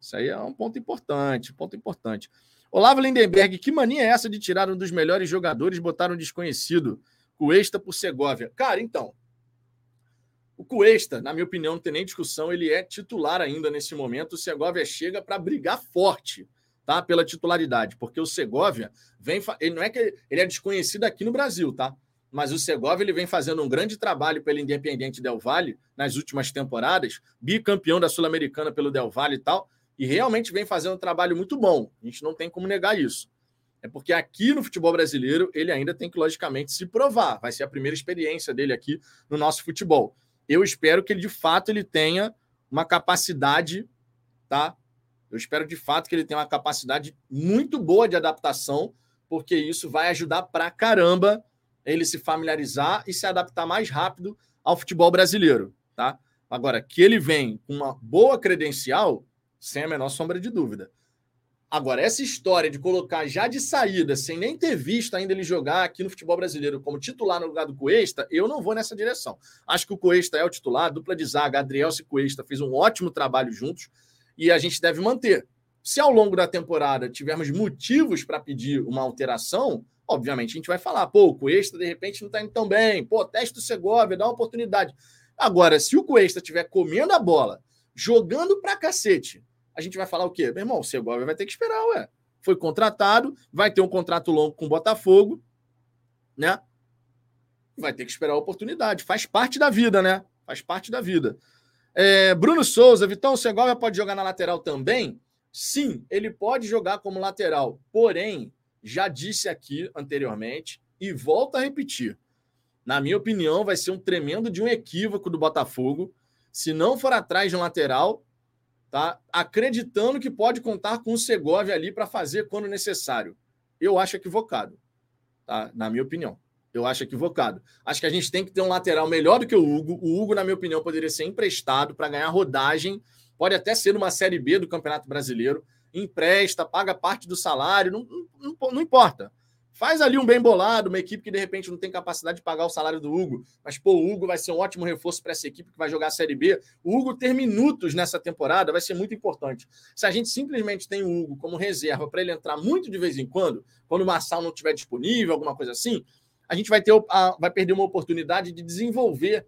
Isso aí é um ponto importante, ponto importante. Olavo Lindenberg, que mania é essa de tirar um dos melhores jogadores e botar um desconhecido? Cuesta por Segovia. Cara, então, o Cuesta, na minha opinião, não tem nem discussão, ele é titular ainda nesse momento. O Segovia chega para brigar forte tá? Pela titularidade, porque o Segovia vem. Ele não é que ele é desconhecido aqui no Brasil, tá? Mas o Segovia ele vem fazendo um grande trabalho pelo Independiente Del Valle nas últimas temporadas, bicampeão da Sul-Americana pelo Del Valle e tal, e realmente vem fazendo um trabalho muito bom. A gente não tem como negar isso. É porque aqui no futebol brasileiro ele ainda tem que, logicamente, se provar. Vai ser a primeira experiência dele aqui no nosso futebol. Eu espero que ele, de fato, ele tenha uma capacidade, tá? Eu espero, de fato, que ele tenha uma capacidade muito boa de adaptação, porque isso vai ajudar pra caramba ele se familiarizar e se adaptar mais rápido ao futebol brasileiro, tá? Agora, que ele vem com uma boa credencial, sem a menor sombra de dúvida. Agora, essa história de colocar já de saída, sem nem ter visto ainda ele jogar aqui no futebol brasileiro como titular no lugar do Cuesta, eu não vou nessa direção. Acho que o Cuesta é o titular, dupla de zaga, Adriel e Cuesta fez um ótimo trabalho juntos e a gente deve manter. Se ao longo da temporada tivermos motivos para pedir uma alteração, obviamente a gente vai falar, pô, o Cuesta de repente não está indo tão bem, pô, teste do Segovia, dá uma oportunidade. Agora, se o Cuesta estiver comendo a bola, jogando pra cacete, a gente vai falar o quê? Meu irmão, o Segovia vai ter que esperar, ué. Foi contratado, vai ter um contrato longo com o Botafogo, né? Vai ter que esperar a oportunidade. Faz parte da vida, né? Faz parte da vida. É, Bruno Souza, Vitão, Segovia pode jogar na lateral também? Sim, ele pode jogar como lateral. Porém, já disse aqui anteriormente e volto a repetir. Na minha opinião, vai ser um tremendo de um equívoco do Botafogo se não for atrás de um lateral tá? acreditando que pode contar com o Segovia ali para fazer quando necessário. Eu acho equivocado, tá? na minha opinião. Eu acho equivocado. Acho que a gente tem que ter um lateral melhor do que o Hugo. O Hugo, na minha opinião, poderia ser emprestado para ganhar rodagem. Pode até ser uma Série B do Campeonato Brasileiro. Empresta, paga parte do salário, não, não, não importa. Faz ali um bem bolado, uma equipe que de repente não tem capacidade de pagar o salário do Hugo, mas pô, o Hugo vai ser um ótimo reforço para essa equipe que vai jogar a Série B. O Hugo ter minutos nessa temporada vai ser muito importante. Se a gente simplesmente tem o Hugo como reserva para ele entrar muito de vez em quando, quando o Marçal não estiver disponível, alguma coisa assim, a gente vai ter a, vai perder uma oportunidade de desenvolver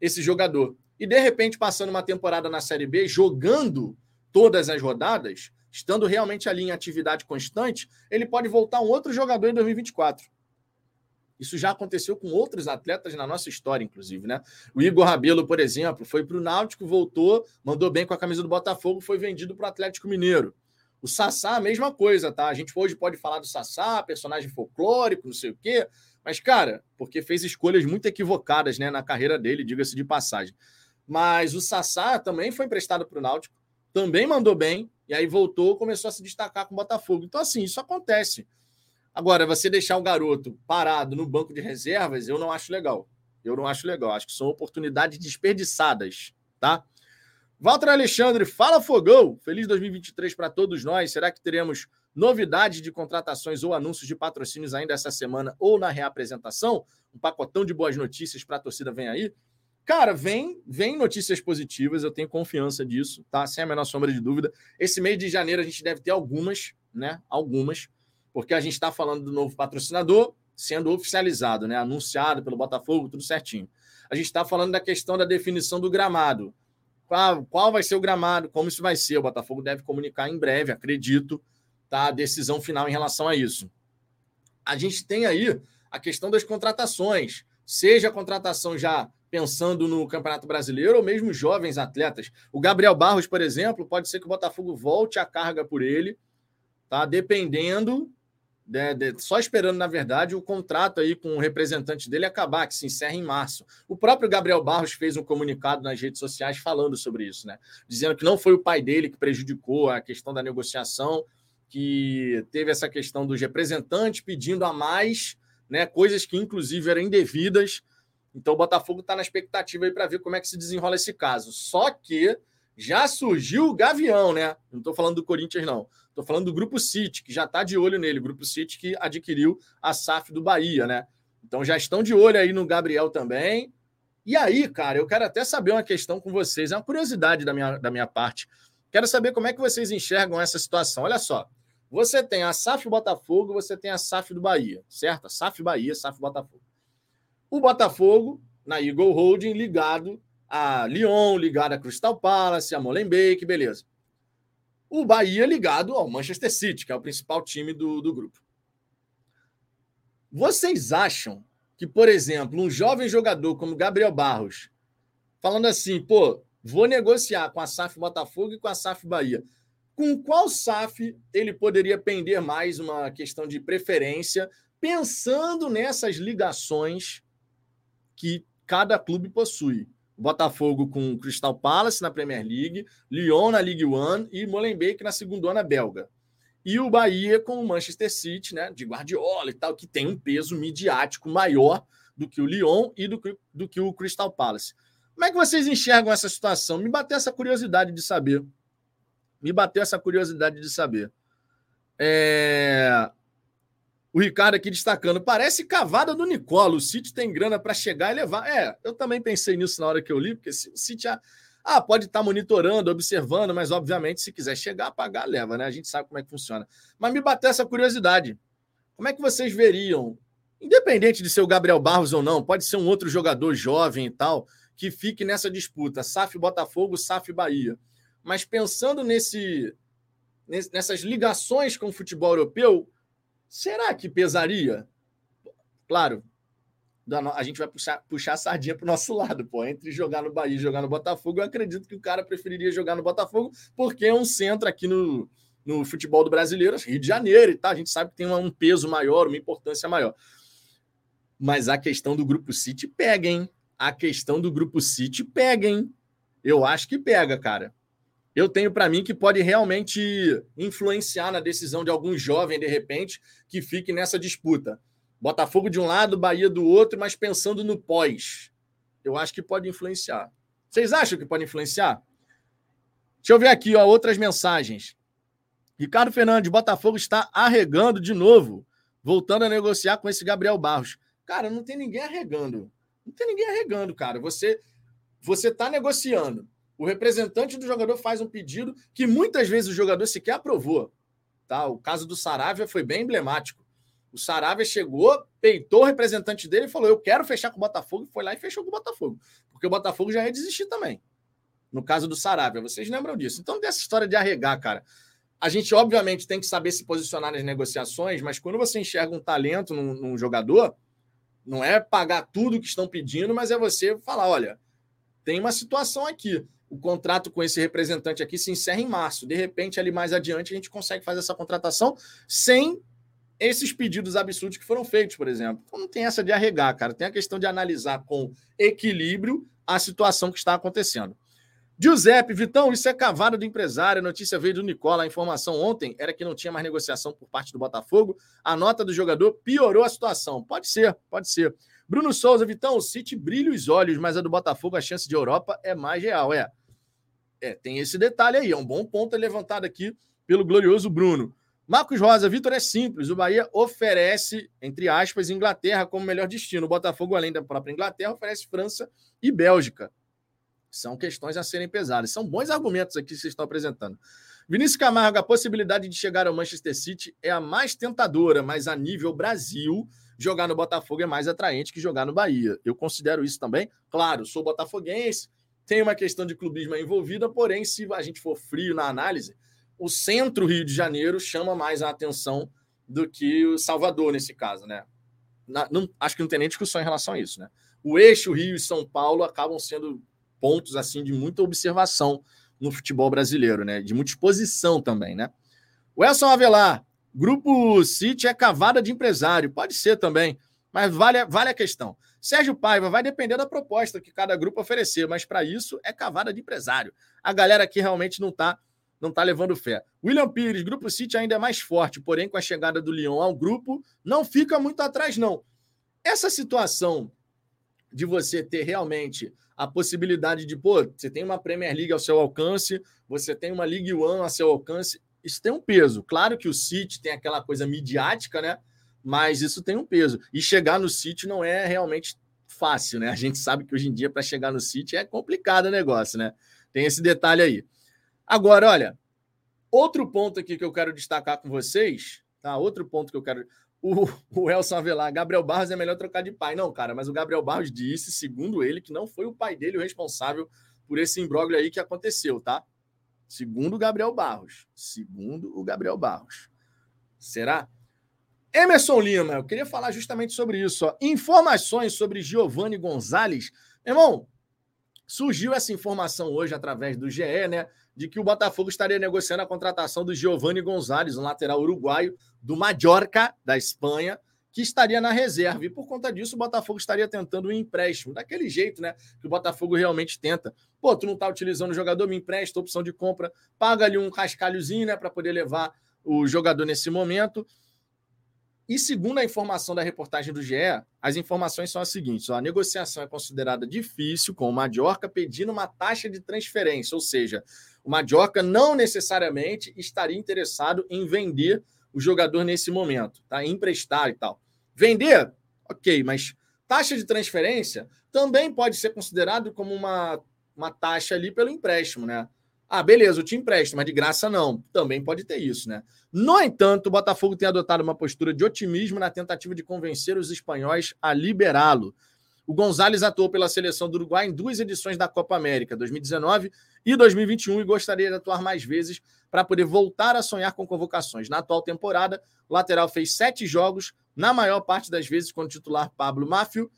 esse jogador. E de repente, passando uma temporada na Série B, jogando todas as rodadas, estando realmente ali em atividade constante, ele pode voltar um outro jogador em 2024. Isso já aconteceu com outros atletas na nossa história, inclusive, né? O Igor Rabelo, por exemplo, foi para o Náutico, voltou, mandou bem com a camisa do Botafogo, foi vendido para o Atlético Mineiro. O Sassá, a mesma coisa, tá? A gente hoje pode falar do Sassá, personagem folclórico, não sei o quê, mas, cara, porque fez escolhas muito equivocadas né, na carreira dele, diga-se de passagem. Mas o Sassá também foi emprestado para o Náutico, também mandou bem, e aí voltou, começou a se destacar com o Botafogo. Então, assim, isso acontece. Agora, você deixar o garoto parado no banco de reservas, eu não acho legal. Eu não acho legal. Acho que são oportunidades desperdiçadas, tá? Walter Alexandre, fala Fogão! Feliz 2023 para todos nós. Será que teremos novidades de contratações ou anúncios de patrocínios ainda essa semana ou na reapresentação? Um pacotão de boas notícias para a torcida vem aí. Cara, vem, vem notícias positivas, eu tenho confiança disso, tá? Sem a menor sombra de dúvida. Esse mês de janeiro a gente deve ter algumas, né? Algumas, porque a gente está falando do novo patrocinador sendo oficializado, né? Anunciado pelo Botafogo, tudo certinho. A gente está falando da questão da definição do gramado. Qual, qual vai ser o gramado? Como isso vai ser? O Botafogo deve comunicar em breve, acredito, tá? A decisão final em relação a isso. A gente tem aí a questão das contratações, seja a contratação já pensando no Campeonato Brasileiro ou mesmo jovens atletas. O Gabriel Barros, por exemplo, pode ser que o Botafogo volte a carga por ele, tá? Dependendo, de, de, só esperando, na verdade, o contrato aí com o representante dele acabar, que se encerra em março. O próprio Gabriel Barros fez um comunicado nas redes sociais falando sobre isso, né? Dizendo que não foi o pai dele que prejudicou a questão da negociação, que teve essa questão dos representantes pedindo a mais, né? Coisas que, inclusive, eram indevidas então o Botafogo está na expectativa aí para ver como é que se desenrola esse caso. Só que já surgiu o Gavião, né? Não estou falando do Corinthians, não. Estou falando do Grupo City, que já está de olho nele. Grupo City que adquiriu a SAF do Bahia, né? Então já estão de olho aí no Gabriel também. E aí, cara, eu quero até saber uma questão com vocês. É uma curiosidade da minha, da minha parte. Quero saber como é que vocês enxergam essa situação. Olha só. Você tem a SAF Botafogo, você tem a SAF do Bahia, certo? A SAF Bahia, SAF Botafogo. O Botafogo, na Eagle Holding, ligado a Lyon, ligado a Crystal Palace, a Molenbeek, beleza. O Bahia ligado ao Manchester City, que é o principal time do, do grupo. Vocês acham que, por exemplo, um jovem jogador como Gabriel Barros, falando assim, pô, vou negociar com a SAF Botafogo e com a SAF Bahia, com qual SAF ele poderia pender mais uma questão de preferência, pensando nessas ligações que cada clube possui. Botafogo com Crystal Palace na Premier League, Lyon na League One e Molenbeek na segunda belga. E o Bahia com o Manchester City, né, de Guardiola e tal, que tem um peso midiático maior do que o Lyon e do, do que o Crystal Palace. Como é que vocês enxergam essa situação? Me bateu essa curiosidade de saber. Me bateu essa curiosidade de saber. É... O Ricardo aqui destacando. Parece cavada do Nicola. O City tem grana para chegar e levar. É, eu também pensei nisso na hora que eu li, porque se o City. Ah, pode estar tá monitorando, observando, mas obviamente, se quiser chegar, pagar, leva, né? A gente sabe como é que funciona. Mas me bateu essa curiosidade. Como é que vocês veriam, independente de ser o Gabriel Barros ou não, pode ser um outro jogador jovem e tal, que fique nessa disputa, SAF Botafogo, SAF Bahia. Mas pensando nesse, nessas ligações com o futebol europeu, Será que pesaria? Claro, a gente vai puxar, puxar a sardinha para o nosso lado, pô. Entre jogar no Bahia e jogar no Botafogo, eu acredito que o cara preferiria jogar no Botafogo, porque é um centro aqui no, no futebol do brasileiro, Rio de Janeiro e tal. A gente sabe que tem um peso maior, uma importância maior. Mas a questão do Grupo City pega, hein? A questão do Grupo City pega, hein? Eu acho que pega, cara eu tenho para mim que pode realmente influenciar na decisão de algum jovem, de repente, que fique nessa disputa. Botafogo de um lado, Bahia do outro, mas pensando no pós. Eu acho que pode influenciar. Vocês acham que pode influenciar? Deixa eu ver aqui, ó, outras mensagens. Ricardo Fernandes, Botafogo está arregando de novo, voltando a negociar com esse Gabriel Barros. Cara, não tem ninguém arregando. Não tem ninguém arregando, cara. Você você está negociando. O representante do jogador faz um pedido que muitas vezes o jogador sequer aprovou. Tá? O caso do Saravia foi bem emblemático. O Saravia chegou, peitou o representante dele e falou: Eu quero fechar com o Botafogo. E foi lá e fechou com o Botafogo. Porque o Botafogo já ia desistir também. No caso do Saravia. Vocês lembram disso? Então, dessa história de arregar, cara. A gente, obviamente, tem que saber se posicionar nas negociações, mas quando você enxerga um talento num, num jogador, não é pagar tudo que estão pedindo, mas é você falar: olha, tem uma situação aqui o contrato com esse representante aqui se encerra em março. De repente, ali mais adiante, a gente consegue fazer essa contratação sem esses pedidos absurdos que foram feitos, por exemplo. Então, não tem essa de arregar, cara. Tem a questão de analisar com equilíbrio a situação que está acontecendo. Giuseppe, Vitão, isso é cavada do empresário. A notícia veio do Nicola. A informação ontem era que não tinha mais negociação por parte do Botafogo. A nota do jogador piorou a situação. Pode ser, pode ser. Bruno Souza, Vitão, o City brilha os olhos, mas a do Botafogo, a chance de Europa é mais real. É, é tem esse detalhe aí. É um bom ponto levantado aqui pelo glorioso Bruno. Marcos Rosa, Vitor, é simples. O Bahia oferece, entre aspas, Inglaterra como melhor destino. O Botafogo, além da própria Inglaterra, oferece França e Bélgica. São questões a serem pesadas. São bons argumentos aqui que vocês estão apresentando. Vinícius Camargo, a possibilidade de chegar ao Manchester City é a mais tentadora, mas a nível Brasil, jogar no Botafogo é mais atraente que jogar no Bahia. Eu considero isso também. Claro, sou botafoguense, tem uma questão de clubismo envolvida, porém, se a gente for frio na análise, o centro Rio de Janeiro chama mais a atenção do que o Salvador, nesse caso, né? Na, não, acho que não tem nem discussão em relação a isso, né? O eixo Rio e São Paulo acabam sendo pontos assim de muita observação no futebol brasileiro, né? De muita exposição também, né? O Elson Avelar, Grupo City é cavada de empresário, pode ser também, mas vale, vale a questão. Sérgio Paiva vai depender da proposta que cada grupo oferecer, mas para isso é cavada de empresário. A galera aqui realmente não está não tá levando fé. William Pires, Grupo City ainda é mais forte, porém com a chegada do Lyon ao grupo, não fica muito atrás não. Essa situação de você ter realmente a possibilidade de, pô, você tem uma Premier League ao seu alcance, você tem uma League One ao seu alcance, isso tem um peso. Claro que o City tem aquela coisa midiática, né? Mas isso tem um peso. E chegar no City não é realmente fácil, né? A gente sabe que hoje em dia, para chegar no City, é complicado o negócio, né? Tem esse detalhe aí. Agora, olha, outro ponto aqui que eu quero destacar com vocês, tá? Outro ponto que eu quero. O, o Elson Avelar, Gabriel Barros é melhor trocar de pai. Não, cara, mas o Gabriel Barros disse, segundo ele, que não foi o pai dele o responsável por esse imbróglio aí que aconteceu, tá? Segundo o Gabriel Barros. Segundo o Gabriel Barros. Será? Emerson Lima, eu queria falar justamente sobre isso. Ó. Informações sobre Giovanni Gonzalez. Irmão, Surgiu essa informação hoje através do GE, né? De que o Botafogo estaria negociando a contratação do Giovanni Gonzalez, um lateral uruguaio do Mallorca, da Espanha, que estaria na reserva. E por conta disso, o Botafogo estaria tentando um empréstimo, daquele jeito, né? Que o Botafogo realmente tenta. Pô, tu não tá utilizando o jogador, me empresta, opção de compra, paga ali um cascalhozinho, né? Para poder levar o jogador nesse momento. E segundo a informação da reportagem do GE, as informações são as seguintes: a negociação é considerada difícil, com o Mallorca pedindo uma taxa de transferência, ou seja, o Mallorca não necessariamente estaria interessado em vender o jogador nesse momento, tá? Emprestar e tal. Vender, ok, mas taxa de transferência também pode ser considerado como uma, uma taxa ali pelo empréstimo, né? Ah, beleza, eu te empresto, mas de graça não. Também pode ter isso, né? No entanto, o Botafogo tem adotado uma postura de otimismo na tentativa de convencer os espanhóis a liberá-lo. O Gonzalez atuou pela seleção do Uruguai em duas edições da Copa América, 2019 e 2021, e gostaria de atuar mais vezes para poder voltar a sonhar com convocações. Na atual temporada, o lateral fez sete jogos, na maior parte das vezes quando o titular Pablo Mafio,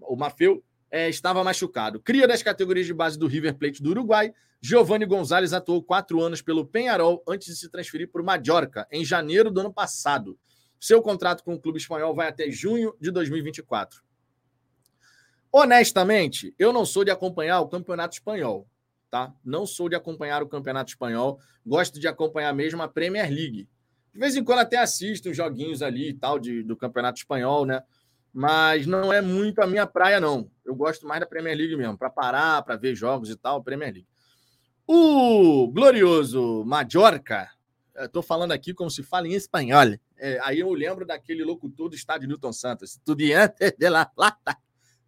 o Mafeu, é, estava machucado. Cria das categorias de base do River Plate do Uruguai, Giovanni Gonzalez atuou quatro anos pelo Penharol antes de se transferir para o Mallorca, em janeiro do ano passado. Seu contrato com o clube espanhol vai até junho de 2024. Honestamente, eu não sou de acompanhar o campeonato espanhol, tá? Não sou de acompanhar o campeonato espanhol, gosto de acompanhar mesmo a Premier League. De vez em quando até assisto uns joguinhos ali e tal de, do campeonato espanhol, né? mas não é muito a minha praia, não. Eu gosto mais da Premier League mesmo, para parar, para ver jogos e tal, Premier League. O glorioso Mallorca, estou falando aqui como se fala em espanhol. É, aí eu lembro daquele locutor do estádio Newton Santos, Estudiante de la Plata.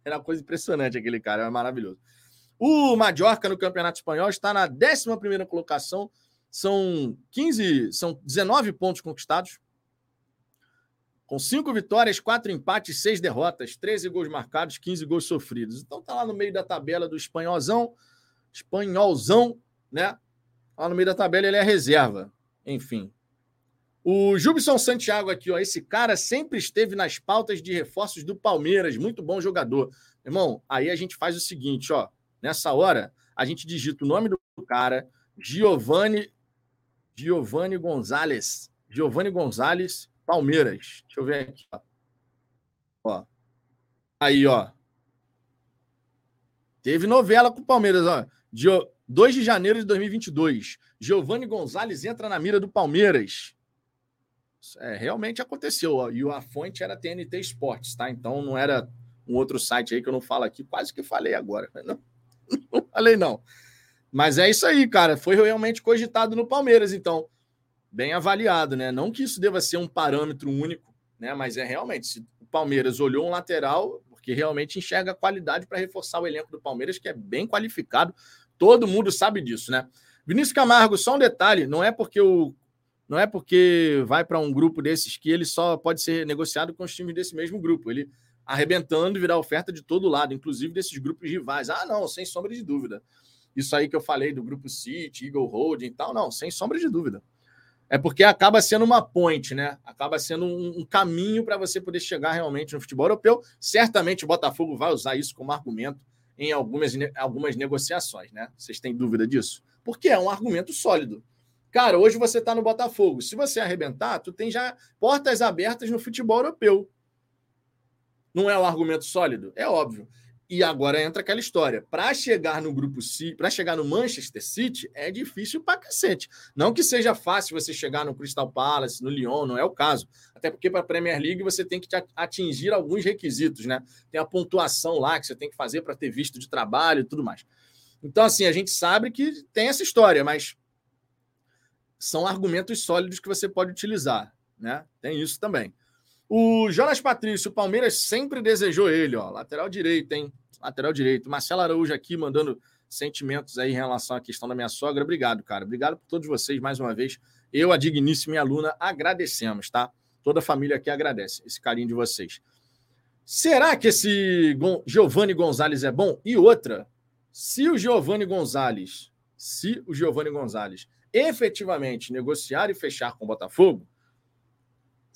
Era uma coisa impressionante aquele cara, é maravilhoso. O Mallorca no Campeonato Espanhol está na 11 colocação, são 15, são 19 pontos conquistados, com cinco vitórias, quatro empates, seis derrotas, 13 gols marcados, 15 gols sofridos. Então tá lá no meio da tabela do espanholzão, espanholzão, né? Lá no meio da tabela ele é reserva. Enfim. O Jubson Santiago aqui, ó, esse cara sempre esteve nas pautas de reforços do Palmeiras, muito bom jogador. Irmão, aí a gente faz o seguinte, ó, nessa hora a gente digita o nome do cara, Giovanni Giovanni Gonzalez. Giovanni Gonzalez Palmeiras. Deixa eu ver aqui. Ó. ó. Aí, ó. Teve novela com o Palmeiras, ó. De 2 de janeiro de 2022. Giovanni Gonzalez entra na mira do Palmeiras. É, realmente aconteceu. E a fonte era TNT Esportes, tá? Então não era um outro site aí que eu não falo aqui. Quase que falei agora. Não, não falei, não. Mas é isso aí, cara. Foi realmente cogitado no Palmeiras, então bem avaliado, né? Não que isso deva ser um parâmetro único, né? Mas é realmente, se o Palmeiras olhou um lateral, porque realmente enxerga qualidade para reforçar o elenco do Palmeiras, que é bem qualificado, todo mundo sabe disso, né? Vinícius Camargo, só um detalhe, não é porque o não é porque vai para um grupo desses que ele só pode ser negociado com os times desse mesmo grupo. Ele arrebentando virar oferta de todo lado, inclusive desses grupos rivais. Ah, não, sem sombra de dúvida. Isso aí que eu falei do grupo City, Eagle Holding e tal, não, sem sombra de dúvida. É porque acaba sendo uma ponte, né? Acaba sendo um, um caminho para você poder chegar realmente no futebol europeu. Certamente o Botafogo vai usar isso como argumento em algumas, algumas negociações, né? Vocês têm dúvida disso? Porque é um argumento sólido. Cara, hoje você está no Botafogo. Se você arrebentar, tu tem já portas abertas no futebol europeu. Não é um argumento sólido? É óbvio. E agora entra aquela história. Para chegar no grupo C, para chegar no Manchester City, é difícil para cacete. Não que seja fácil você chegar no Crystal Palace, no Lyon, não é o caso. Até porque para a Premier League você tem que atingir alguns requisitos, né? Tem a pontuação lá que você tem que fazer para ter visto de trabalho e tudo mais. Então, assim, a gente sabe que tem essa história, mas são argumentos sólidos que você pode utilizar, né? Tem isso também. O Jonas Patrício, o Palmeiras sempre desejou ele, ó. Lateral direito, hein? Lateral direito. Marcelo Araújo aqui mandando sentimentos aí em relação à questão da minha sogra. Obrigado, cara. Obrigado por todos vocês mais uma vez. Eu, a digníssima aluna, agradecemos, tá? Toda a família aqui agradece esse carinho de vocês. Será que esse Giovanni Gonzalez é bom? E outra, se o Giovanni Gonzalez, se o Giovanni Gonzalez efetivamente negociar e fechar com o Botafogo,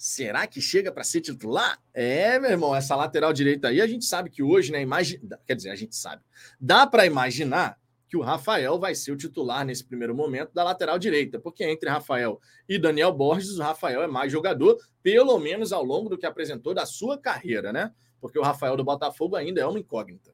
Será que chega para ser titular? É, meu irmão, essa lateral direita aí, a gente sabe que hoje, né? Imagina, quer dizer, a gente sabe. Dá para imaginar que o Rafael vai ser o titular nesse primeiro momento da lateral direita, porque entre Rafael e Daniel Borges, o Rafael é mais jogador, pelo menos ao longo do que apresentou da sua carreira, né? Porque o Rafael do Botafogo ainda é uma incógnita.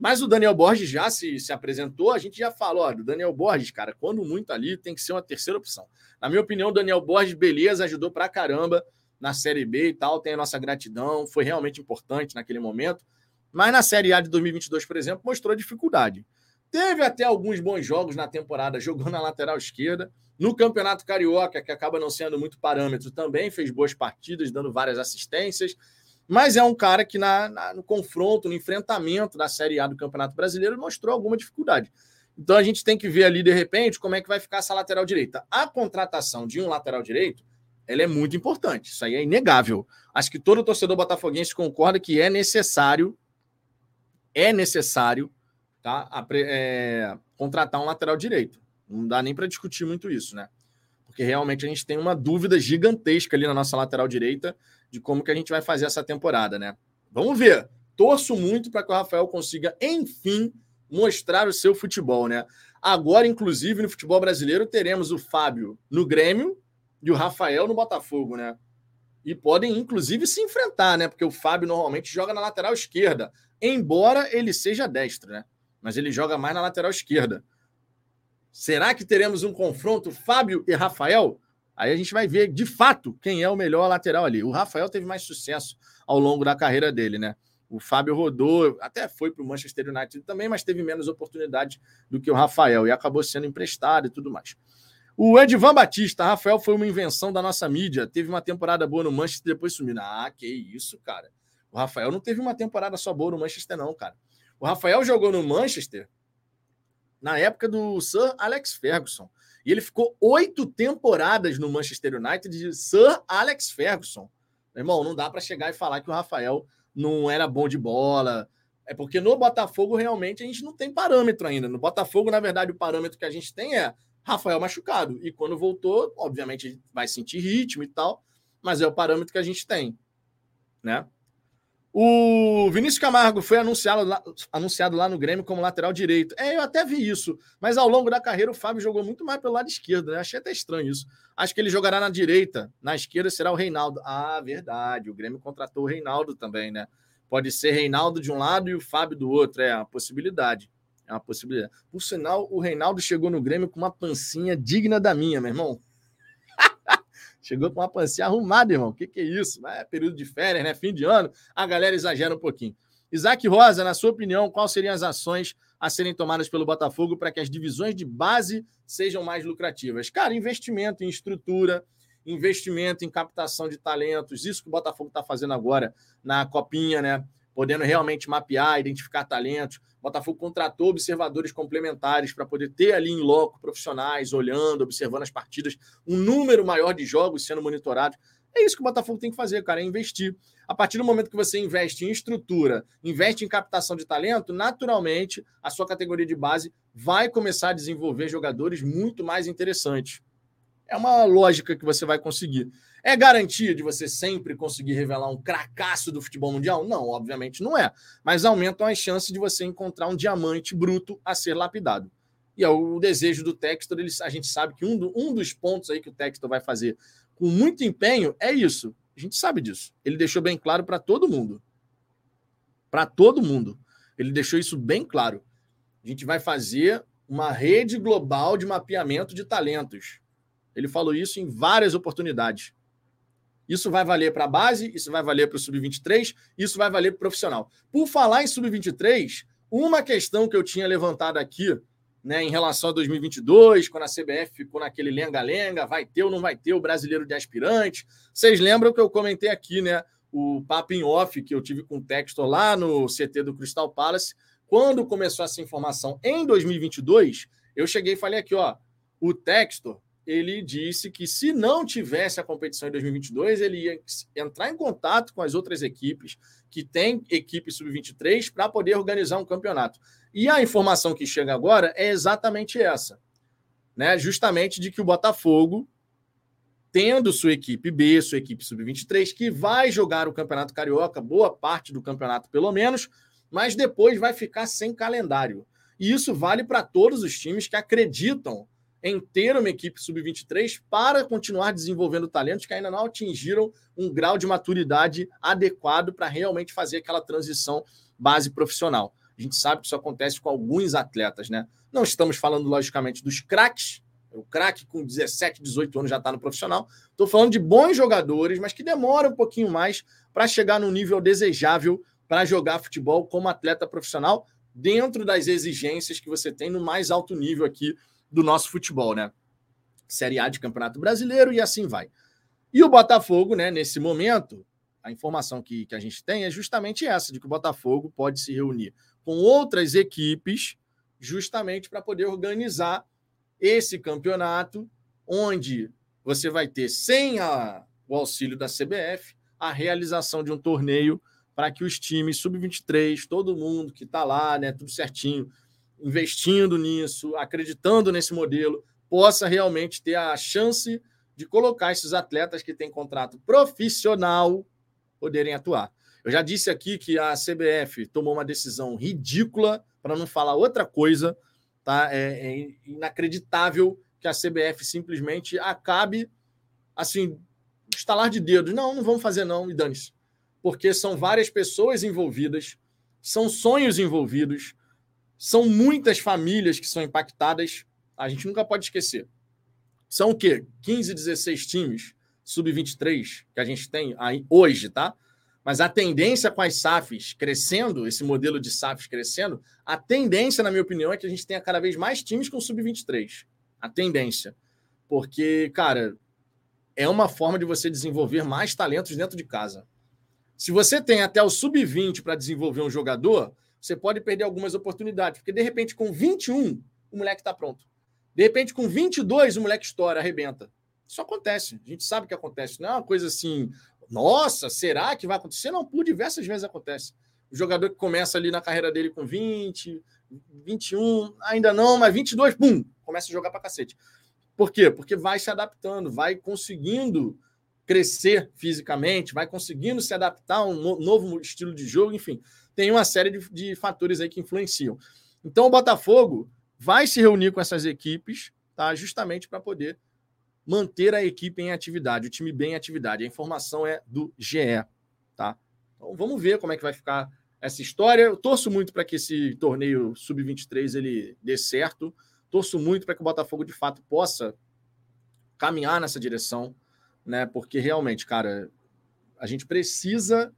Mas o Daniel Borges já se, se apresentou, a gente já falou, ó, do Daniel Borges, cara, quando muito ali, tem que ser uma terceira opção. Na minha opinião, o Daniel Borges, beleza, ajudou pra caramba na Série B e tal, tem a nossa gratidão, foi realmente importante naquele momento. Mas na Série A de 2022, por exemplo, mostrou dificuldade. Teve até alguns bons jogos na temporada jogando na lateral esquerda. No Campeonato Carioca, que acaba não sendo muito parâmetro, também fez boas partidas, dando várias assistências. Mas é um cara que na, na, no confronto, no enfrentamento da Série A do Campeonato Brasileiro, mostrou alguma dificuldade. Então a gente tem que ver ali, de repente, como é que vai ficar essa lateral direita. A contratação de um lateral direito ela é muito importante. Isso aí é inegável. Acho que todo torcedor botafoguense concorda que é necessário, é necessário, tá? É, contratar um lateral direito. Não dá nem para discutir muito isso, né? Porque realmente a gente tem uma dúvida gigantesca ali na nossa lateral direita de como que a gente vai fazer essa temporada, né? Vamos ver. Torço muito para que o Rafael consiga, enfim, mostrar o seu futebol, né? Agora, inclusive, no futebol brasileiro, teremos o Fábio no Grêmio e o Rafael no Botafogo, né? E podem, inclusive, se enfrentar, né? Porque o Fábio normalmente joga na lateral esquerda, embora ele seja destro, né? Mas ele joga mais na lateral esquerda. Será que teremos um confronto Fábio e Rafael? Aí a gente vai ver de fato quem é o melhor lateral ali. O Rafael teve mais sucesso ao longo da carreira dele, né? O Fábio rodou, até foi para o Manchester United também, mas teve menos oportunidade do que o Rafael e acabou sendo emprestado e tudo mais. O Edvan Batista, Rafael foi uma invenção da nossa mídia. Teve uma temporada boa no Manchester depois sumiu. Ah, que isso, cara. O Rafael não teve uma temporada só boa no Manchester, não, cara. O Rafael jogou no Manchester na época do Sir Alex Ferguson. E ele ficou oito temporadas no Manchester United de Sir Alex Ferguson. Meu irmão, não dá para chegar e falar que o Rafael não era bom de bola. É porque no Botafogo realmente a gente não tem parâmetro ainda. No Botafogo, na verdade, o parâmetro que a gente tem é Rafael machucado. E quando voltou, obviamente, vai sentir ritmo e tal, mas é o parâmetro que a gente tem, né? O Vinícius Camargo foi anunciado lá, anunciado lá no Grêmio como lateral direito. É, eu até vi isso, mas ao longo da carreira o Fábio jogou muito mais pelo lado esquerdo, né? Achei até estranho isso. Acho que ele jogará na direita, na esquerda será o Reinaldo. Ah, verdade, o Grêmio contratou o Reinaldo também, né? Pode ser Reinaldo de um lado e o Fábio do outro, é a possibilidade. É uma possibilidade. Por sinal, o Reinaldo chegou no Grêmio com uma pancinha digna da minha, meu irmão. Chegou com uma pancinha arrumada, irmão. O que, que é isso? É período de férias, né? Fim de ano. A galera exagera um pouquinho. Isaac Rosa, na sua opinião, quais seriam as ações a serem tomadas pelo Botafogo para que as divisões de base sejam mais lucrativas? Cara, investimento em estrutura, investimento em captação de talentos, isso que o Botafogo está fazendo agora na Copinha, né? Podendo realmente mapear, identificar talentos. Botafogo contratou observadores complementares para poder ter ali em loco profissionais olhando, observando as partidas, um número maior de jogos sendo monitorados. É isso que o Botafogo tem que fazer, cara, é investir. A partir do momento que você investe em estrutura, investe em captação de talento, naturalmente a sua categoria de base vai começar a desenvolver jogadores muito mais interessantes. É uma lógica que você vai conseguir. É garantia de você sempre conseguir revelar um cracaço do futebol mundial? Não, obviamente não é. Mas aumentam as chances de você encontrar um diamante bruto a ser lapidado. E é o desejo do Textor, ele, a gente sabe que um, do, um dos pontos aí que o Textor vai fazer com muito empenho é isso. A gente sabe disso. Ele deixou bem claro para todo mundo. Para todo mundo. Ele deixou isso bem claro. A gente vai fazer uma rede global de mapeamento de talentos. Ele falou isso em várias oportunidades. Isso vai valer para a base, isso vai valer para o sub-23, isso vai valer para o profissional. Por falar em sub-23, uma questão que eu tinha levantado aqui, né, em relação a 2022, quando a CBF ficou naquele lenga-lenga, vai ter ou não vai ter o brasileiro de aspirante. Vocês lembram que eu comentei aqui, né, o papo em off que eu tive com o Textor lá no CT do Crystal Palace, quando começou essa informação em 2022, eu cheguei e falei aqui, ó, o Textor ele disse que se não tivesse a competição em 2022, ele ia entrar em contato com as outras equipes que têm equipe sub-23 para poder organizar um campeonato. E a informação que chega agora é exatamente essa, né? Justamente de que o Botafogo tendo sua equipe B, sua equipe sub-23, que vai jogar o Campeonato Carioca, boa parte do campeonato pelo menos, mas depois vai ficar sem calendário. E isso vale para todos os times que acreditam em ter uma equipe sub-23 para continuar desenvolvendo talentos que ainda não atingiram um grau de maturidade adequado para realmente fazer aquela transição base profissional. A gente sabe que isso acontece com alguns atletas, né? Não estamos falando, logicamente, dos craques. O craque com 17, 18 anos já está no profissional. Estou falando de bons jogadores, mas que demoram um pouquinho mais para chegar no nível desejável para jogar futebol como atleta profissional dentro das exigências que você tem no mais alto nível aqui do nosso futebol, né? Série A de Campeonato Brasileiro e assim vai. E o Botafogo, né, nesse momento, a informação que, que a gente tem é justamente essa, de que o Botafogo pode se reunir com outras equipes justamente para poder organizar esse campeonato, onde você vai ter, sem a, o auxílio da CBF, a realização de um torneio para que os times sub-23, todo mundo que está lá, né, tudo certinho, investindo nisso, acreditando nesse modelo, possa realmente ter a chance de colocar esses atletas que têm contrato profissional poderem atuar. Eu já disse aqui que a CBF tomou uma decisão ridícula, para não falar outra coisa, tá? É, é, inacreditável que a CBF simplesmente acabe assim, estalar de dedos. Não, não vamos fazer não, e dane-se. Porque são várias pessoas envolvidas, são sonhos envolvidos, são muitas famílias que são impactadas. A gente nunca pode esquecer. São o quê? 15, 16 times sub-23 que a gente tem aí hoje, tá? Mas a tendência com as SAFs crescendo, esse modelo de SAFs crescendo, a tendência, na minha opinião, é que a gente tenha cada vez mais times com sub-23. A tendência. Porque, cara, é uma forma de você desenvolver mais talentos dentro de casa. Se você tem até o sub-20 para desenvolver um jogador, você pode perder algumas oportunidades, porque de repente com 21 o moleque está pronto. De repente com 22 o moleque estoura, arrebenta. Isso acontece, a gente sabe que acontece, não é uma coisa assim, nossa, será que vai acontecer? Não, por diversas vezes acontece. O jogador que começa ali na carreira dele com 20, 21, ainda não, mas 22, pum, começa a jogar para cacete. Por quê? Porque vai se adaptando, vai conseguindo crescer fisicamente, vai conseguindo se adaptar a um novo estilo de jogo, enfim tem uma série de, de fatores aí que influenciam. Então, o Botafogo vai se reunir com essas equipes, tá? Justamente para poder manter a equipe em atividade, o time bem em atividade. A informação é do GE, tá? Então, vamos ver como é que vai ficar essa história. Eu torço muito para que esse torneio sub-23 ele dê certo. Torço muito para que o Botafogo de fato possa caminhar nessa direção, né? Porque realmente, cara, a gente precisa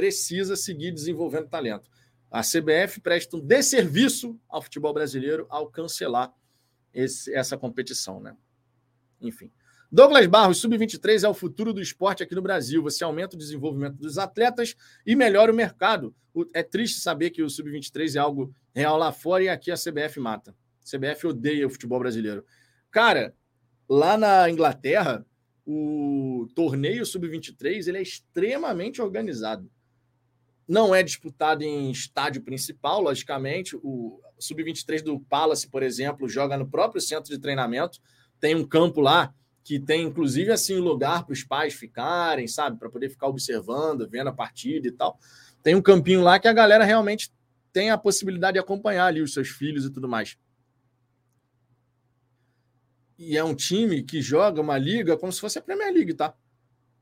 precisa seguir desenvolvendo talento. A CBF presta um desserviço ao futebol brasileiro ao cancelar esse, essa competição, né? Enfim. Douglas Barros, sub-23 é o futuro do esporte aqui no Brasil. Você aumenta o desenvolvimento dos atletas e melhora o mercado. É triste saber que o sub-23 é algo real lá fora e aqui a CBF mata. A CBF odeia o futebol brasileiro. Cara, lá na Inglaterra, o torneio sub-23 ele é extremamente organizado não é disputado em estádio principal, logicamente. O Sub-23 do Palace, por exemplo, joga no próprio centro de treinamento. Tem um campo lá que tem, inclusive, assim, lugar para os pais ficarem, sabe? Para poder ficar observando, vendo a partida e tal. Tem um campinho lá que a galera realmente tem a possibilidade de acompanhar ali os seus filhos e tudo mais. E é um time que joga uma liga como se fosse a Premier League, tá?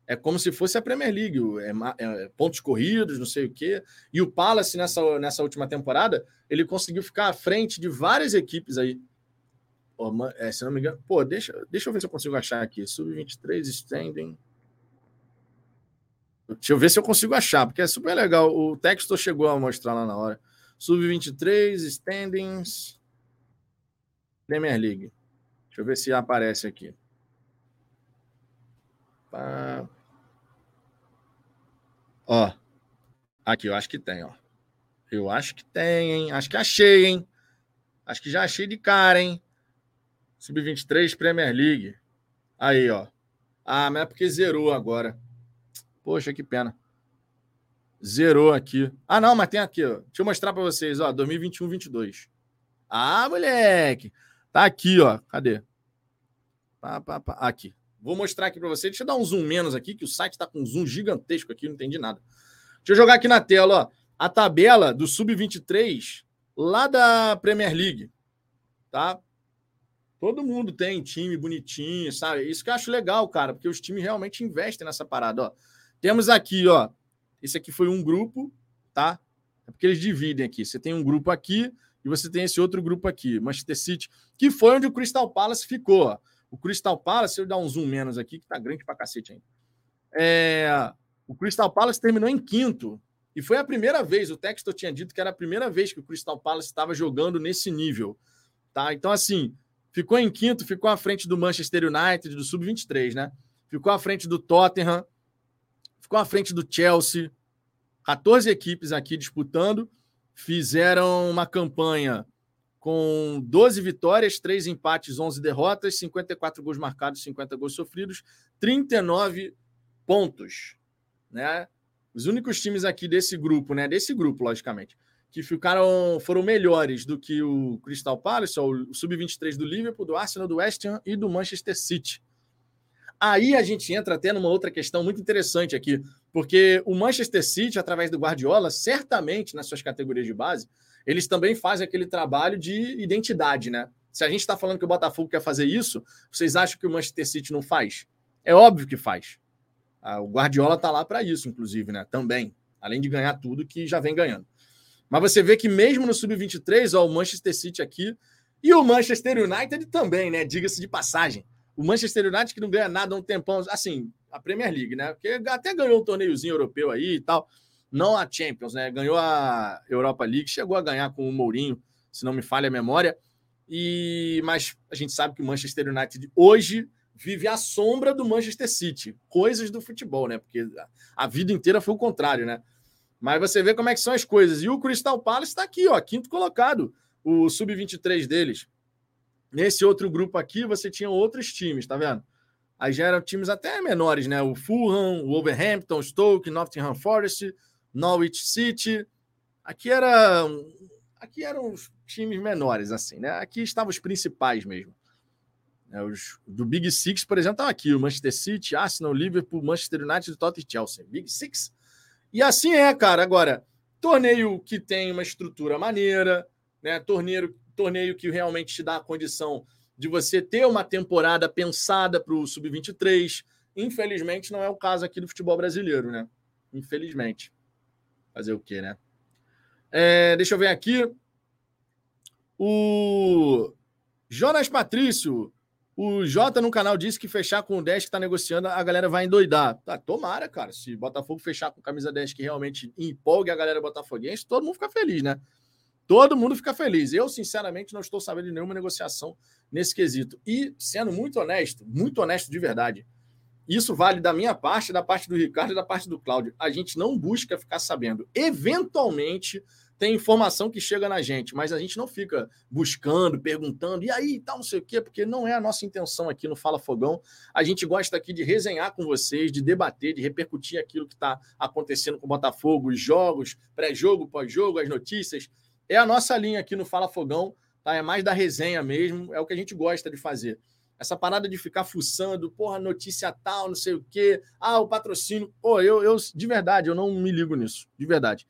É como se fosse a Premier League, é, é, pontos corridos, não sei o quê. E o Palace, nessa, nessa última temporada, ele conseguiu ficar à frente de várias equipes aí. Oh, é, se não me engano, pô, deixa, deixa eu ver se eu consigo achar aqui. Sub-23 standing. Deixa eu ver se eu consigo achar, porque é super legal. O texto chegou a mostrar lá na hora. Sub-23 standings Premier League. Deixa eu ver se aparece aqui. Pá. Ó, aqui, eu acho que tem, ó. Eu acho que tem, hein? Acho que achei, hein? Acho que já achei de cara, hein? Sub-23 Premier League. Aí, ó. Ah, mas é porque zerou agora. Poxa, que pena. Zerou aqui. Ah, não, mas tem aqui, ó. Deixa eu mostrar para vocês, ó. 2021-22. Ah, moleque. Tá aqui, ó. Cadê? Pá, pá, pá. Aqui. Vou mostrar aqui para você. Deixa eu dar um zoom menos aqui, que o site está com um zoom gigantesco aqui, não entendi nada. Deixa eu jogar aqui na tela, ó, a tabela do Sub-23 lá da Premier League, tá? Todo mundo tem time bonitinho, sabe? Isso que eu acho legal, cara, porque os times realmente investem nessa parada, ó. Temos aqui, ó, esse aqui foi um grupo, tá? É porque eles dividem aqui. Você tem um grupo aqui e você tem esse outro grupo aqui, Manchester City, que foi onde o Crystal Palace ficou, ó. O Crystal Palace, se eu dar um zoom menos aqui, que tá grande pra cacete ainda. É, o Crystal Palace terminou em quinto. E foi a primeira vez, o Textor tinha dito que era a primeira vez que o Crystal Palace estava jogando nesse nível. Tá? Então, assim, ficou em quinto, ficou à frente do Manchester United, do Sub-23, né? Ficou à frente do Tottenham, ficou à frente do Chelsea. 14 equipes aqui disputando. Fizeram uma campanha com 12 vitórias, 3 empates, 11 derrotas, 54 gols marcados, 50 gols sofridos, 39 pontos, né? Os únicos times aqui desse grupo, né? Desse grupo, logicamente, que ficaram foram melhores do que o Crystal Palace, o sub-23 do Liverpool, do Arsenal, do West Ham e do Manchester City. Aí a gente entra até numa outra questão muito interessante aqui, porque o Manchester City, através do Guardiola, certamente nas suas categorias de base, eles também fazem aquele trabalho de identidade, né? Se a gente está falando que o Botafogo quer fazer isso, vocês acham que o Manchester City não faz? É óbvio que faz. Ah, o Guardiola está lá para isso, inclusive, né? Também. Além de ganhar tudo que já vem ganhando. Mas você vê que mesmo no Sub-23, ó, o Manchester City aqui e o Manchester United também, né? Diga-se de passagem. O Manchester United que não ganha nada há um tempão, assim, a Premier League, né? Porque até ganhou um torneiozinho europeu aí e tal não a Champions, né? Ganhou a Europa League, chegou a ganhar com o Mourinho, se não me falha a memória. E mas a gente sabe que o Manchester United hoje vive à sombra do Manchester City, coisas do futebol, né? Porque a vida inteira foi o contrário, né? Mas você vê como é que são as coisas. E o Crystal Palace está aqui, ó, quinto colocado, o sub-23 deles. Nesse outro grupo aqui, você tinha outros times, tá vendo? Aí já eram times até menores, né? O Fulham, o Wolverhampton, Stoke, Nottingham Forest, Norwich City. Aqui era aqui eram os times menores assim, né? Aqui estavam os principais mesmo. É, os, do Big Six, por exemplo, estão aqui: o Manchester City, Arsenal, Liverpool, Manchester United, Tottenham e Chelsea. Big Six. E assim é, cara. Agora, torneio que tem uma estrutura maneira, né? Torneio, torneio que realmente te dá a condição de você ter uma temporada pensada para o Sub-23. Infelizmente, não é o caso aqui do futebol brasileiro, né? Infelizmente. Fazer o quê, né? É, deixa eu ver aqui. O Jonas Patrício. O Jota no canal disse que fechar com o 10 que está negociando, a galera vai endoidar. Tá, tomara, cara. Se Botafogo fechar com camisa 10 que realmente empolgue a galera botafoguense, todo mundo fica feliz, né? Todo mundo fica feliz. Eu, sinceramente, não estou sabendo de nenhuma negociação nesse quesito. E, sendo muito honesto, muito honesto de verdade, isso vale da minha parte, da parte do Ricardo e da parte do Cláudio. A gente não busca ficar sabendo. Eventualmente tem informação que chega na gente, mas a gente não fica buscando, perguntando, e aí, tal, não sei o quê, porque não é a nossa intenção aqui no Fala Fogão. A gente gosta aqui de resenhar com vocês, de debater, de repercutir aquilo que está acontecendo com o Botafogo, os jogos, pré-jogo, pós-jogo, as notícias. É a nossa linha aqui no Fala Fogão, tá? É mais da resenha mesmo, é o que a gente gosta de fazer. Essa parada de ficar fuçando, porra, notícia tal, não sei o quê, ah, o patrocínio. Pô, eu, eu, de verdade, eu não me ligo nisso, de verdade.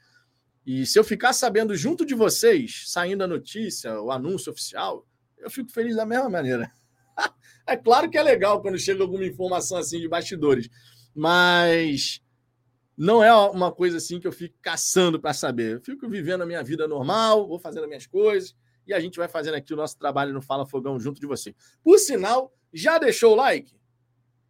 E se eu ficar sabendo junto de vocês, saindo a notícia, o anúncio oficial, eu fico feliz da mesma maneira. é claro que é legal quando chega alguma informação assim de bastidores, mas não é uma coisa assim que eu fico caçando para saber. Eu fico vivendo a minha vida normal, vou fazendo as minhas coisas e a gente vai fazendo aqui o nosso trabalho no Fala Fogão junto de você. Por sinal, já deixou o like?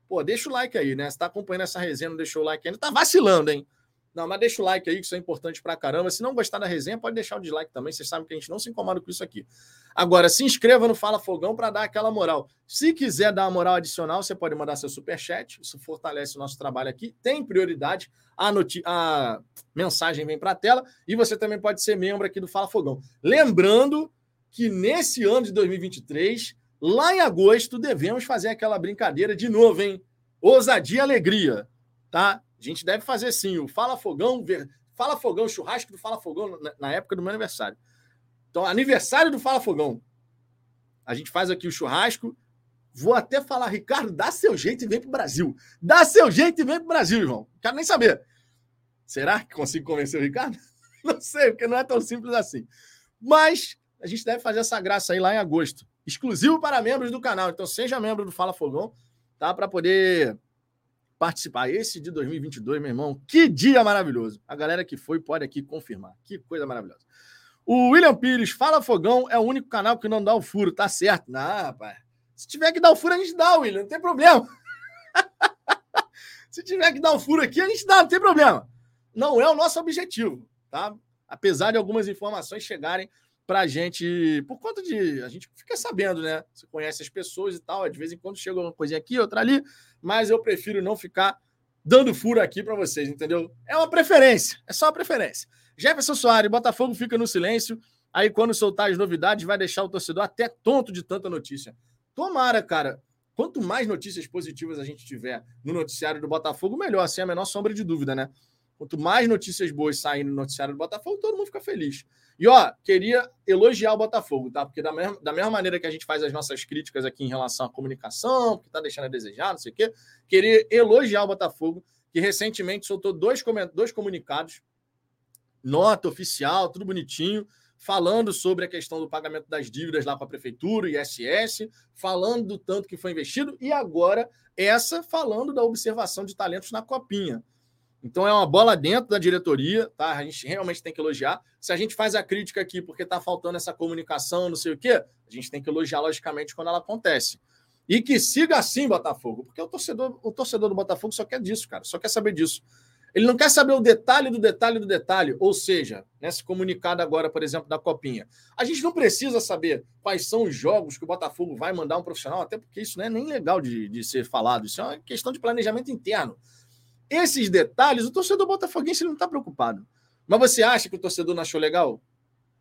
Pô, deixa o like aí, né? Você está acompanhando essa resenha, não deixou o like ainda, tá vacilando, hein? Não, mas deixa o like aí, que isso é importante pra caramba. Se não gostar da resenha, pode deixar o dislike também. Vocês sabem que a gente não se incomoda com isso aqui. Agora, se inscreva no Fala Fogão para dar aquela moral. Se quiser dar uma moral adicional, você pode mandar seu super chat. Isso fortalece o nosso trabalho aqui. Tem prioridade. A, a mensagem vem para a tela. E você também pode ser membro aqui do Fala Fogão. Lembrando que nesse ano de 2023, lá em agosto, devemos fazer aquela brincadeira de novo, hein? Ousadia alegria, tá? A gente deve fazer sim o Fala Fogão, Fala Fogão, churrasco do Fala Fogão na época do meu aniversário. Então, aniversário do Fala Fogão. A gente faz aqui o churrasco. Vou até falar, Ricardo, dá seu jeito e vem pro Brasil. Dá seu jeito e vem pro Brasil, irmão. Quero nem saber. Será que consigo convencer o Ricardo? Não sei, porque não é tão simples assim. Mas a gente deve fazer essa graça aí lá em agosto. Exclusivo para membros do canal. Então seja membro do Fala Fogão, tá? Para poder participar. Esse de 2022, meu irmão, que dia maravilhoso. A galera que foi pode aqui confirmar. Que coisa maravilhosa. O William Pires, Fala Fogão, é o único canal que não dá o furo, tá certo? Não, rapaz. Se tiver que dar o furo, a gente dá, William, não tem problema. Se tiver que dar o furo aqui, a gente dá, não tem problema. Não é o nosso objetivo, tá? Apesar de algumas informações chegarem para a gente, por conta de. A gente fica sabendo, né? Você conhece as pessoas e tal, de vez em quando chega uma coisinha aqui, outra ali, mas eu prefiro não ficar dando furo aqui para vocês, entendeu? É uma preferência, é só uma preferência. Jefferson Soares, Botafogo fica no silêncio, aí quando soltar as novidades vai deixar o torcedor até tonto de tanta notícia. Tomara, cara. Quanto mais notícias positivas a gente tiver no noticiário do Botafogo, melhor, sem a menor sombra de dúvida, né? Quanto mais notícias boas saindo no noticiário do Botafogo, todo mundo fica feliz. E, ó, queria elogiar o Botafogo, tá? Porque da mesma, da mesma maneira que a gente faz as nossas críticas aqui em relação à comunicação, que tá deixando a desejar, não sei o quê, queria elogiar o Botafogo, que recentemente soltou dois, dois comunicados, nota oficial, tudo bonitinho, falando sobre a questão do pagamento das dívidas lá com a prefeitura, ISS, falando do tanto que foi investido, e agora essa falando da observação de talentos na copinha. Então é uma bola dentro da diretoria, tá? A gente realmente tem que elogiar. Se a gente faz a crítica aqui porque está faltando essa comunicação, não sei o quê, a gente tem que elogiar logicamente quando ela acontece. E que siga assim, Botafogo, porque o torcedor, o torcedor do Botafogo só quer disso, cara, só quer saber disso. Ele não quer saber o detalhe do detalhe do detalhe, ou seja, nesse comunicado agora, por exemplo, da Copinha. A gente não precisa saber quais são os jogos que o Botafogo vai mandar um profissional, até porque isso não é nem legal de, de ser falado, isso é uma questão de planejamento interno. Esses detalhes, o torcedor botafoguense não está preocupado. Mas você acha que o torcedor não achou legal?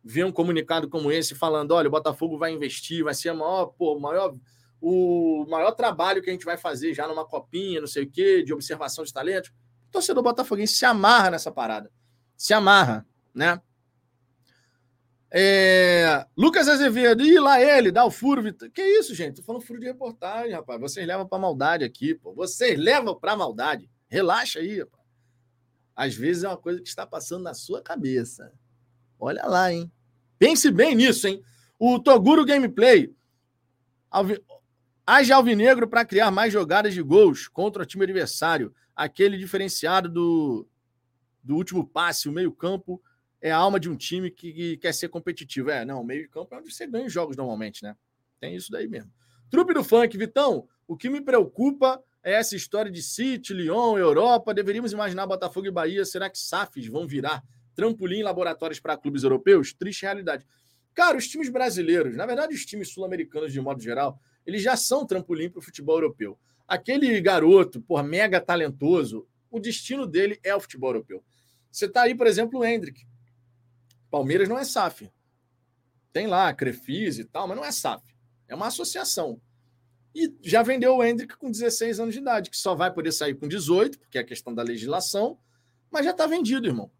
Ver um comunicado como esse falando: olha, o Botafogo vai investir, vai ser a maior, pô, maior, o maior trabalho que a gente vai fazer já numa copinha, não sei o quê, de observação de talentos o torcedor botafoguense se amarra nessa parada. Se amarra, né? É... Lucas Azevedo, e lá ele, dá o furo. Que isso, gente? Tô falando furo de reportagem, rapaz. Vocês levam pra maldade aqui, pô. Vocês levam pra maldade. Relaxa aí, rapaz. Às vezes é uma coisa que está passando na sua cabeça. Olha lá, hein? Pense bem nisso, hein? O Toguro Gameplay. Alvi... Haja alvinegro para criar mais jogadas de gols contra o time adversário aquele diferenciado do, do último passe, o meio-campo é a alma de um time que, que quer ser competitivo. É, não, o meio-campo é onde você ganha os jogos normalmente, né? Tem isso daí mesmo. Trupe do funk, Vitão, o que me preocupa é essa história de City, Lyon, Europa. Deveríamos imaginar Botafogo e Bahia. Será que SAFs vão virar trampolim laboratórios para clubes europeus? Triste realidade. Cara, os times brasileiros, na verdade, os times sul-americanos de modo geral, eles já são trampolim para o futebol europeu. Aquele garoto, por mega talentoso, o destino dele é o futebol europeu. Você está aí, por exemplo, o Hendrick. Palmeiras não é SAF. Tem lá Crefis e tal, mas não é SAF. É uma associação. E já vendeu o Hendrick com 16 anos de idade, que só vai poder sair com 18, porque é a questão da legislação, mas já está vendido, irmão.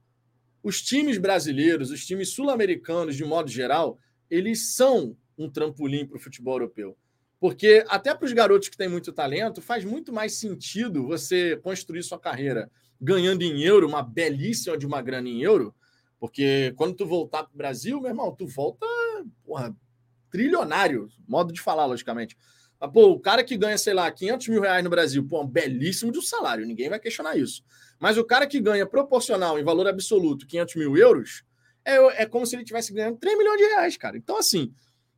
Os times brasileiros, os times sul-americanos, de modo geral, eles são um trampolim para o futebol europeu. Porque até para os garotos que têm muito talento, faz muito mais sentido você construir sua carreira ganhando em euro, uma belíssima de uma grana em euro, porque quando tu voltar para o Brasil, meu irmão, tu volta, porra, trilionário, modo de falar, logicamente. Mas, pô, o cara que ganha, sei lá, 500 mil reais no Brasil, pô, um belíssimo de um salário, ninguém vai questionar isso. Mas o cara que ganha proporcional em valor absoluto 500 mil euros, é, é como se ele tivesse ganhando 3 milhões de reais, cara. Então, assim,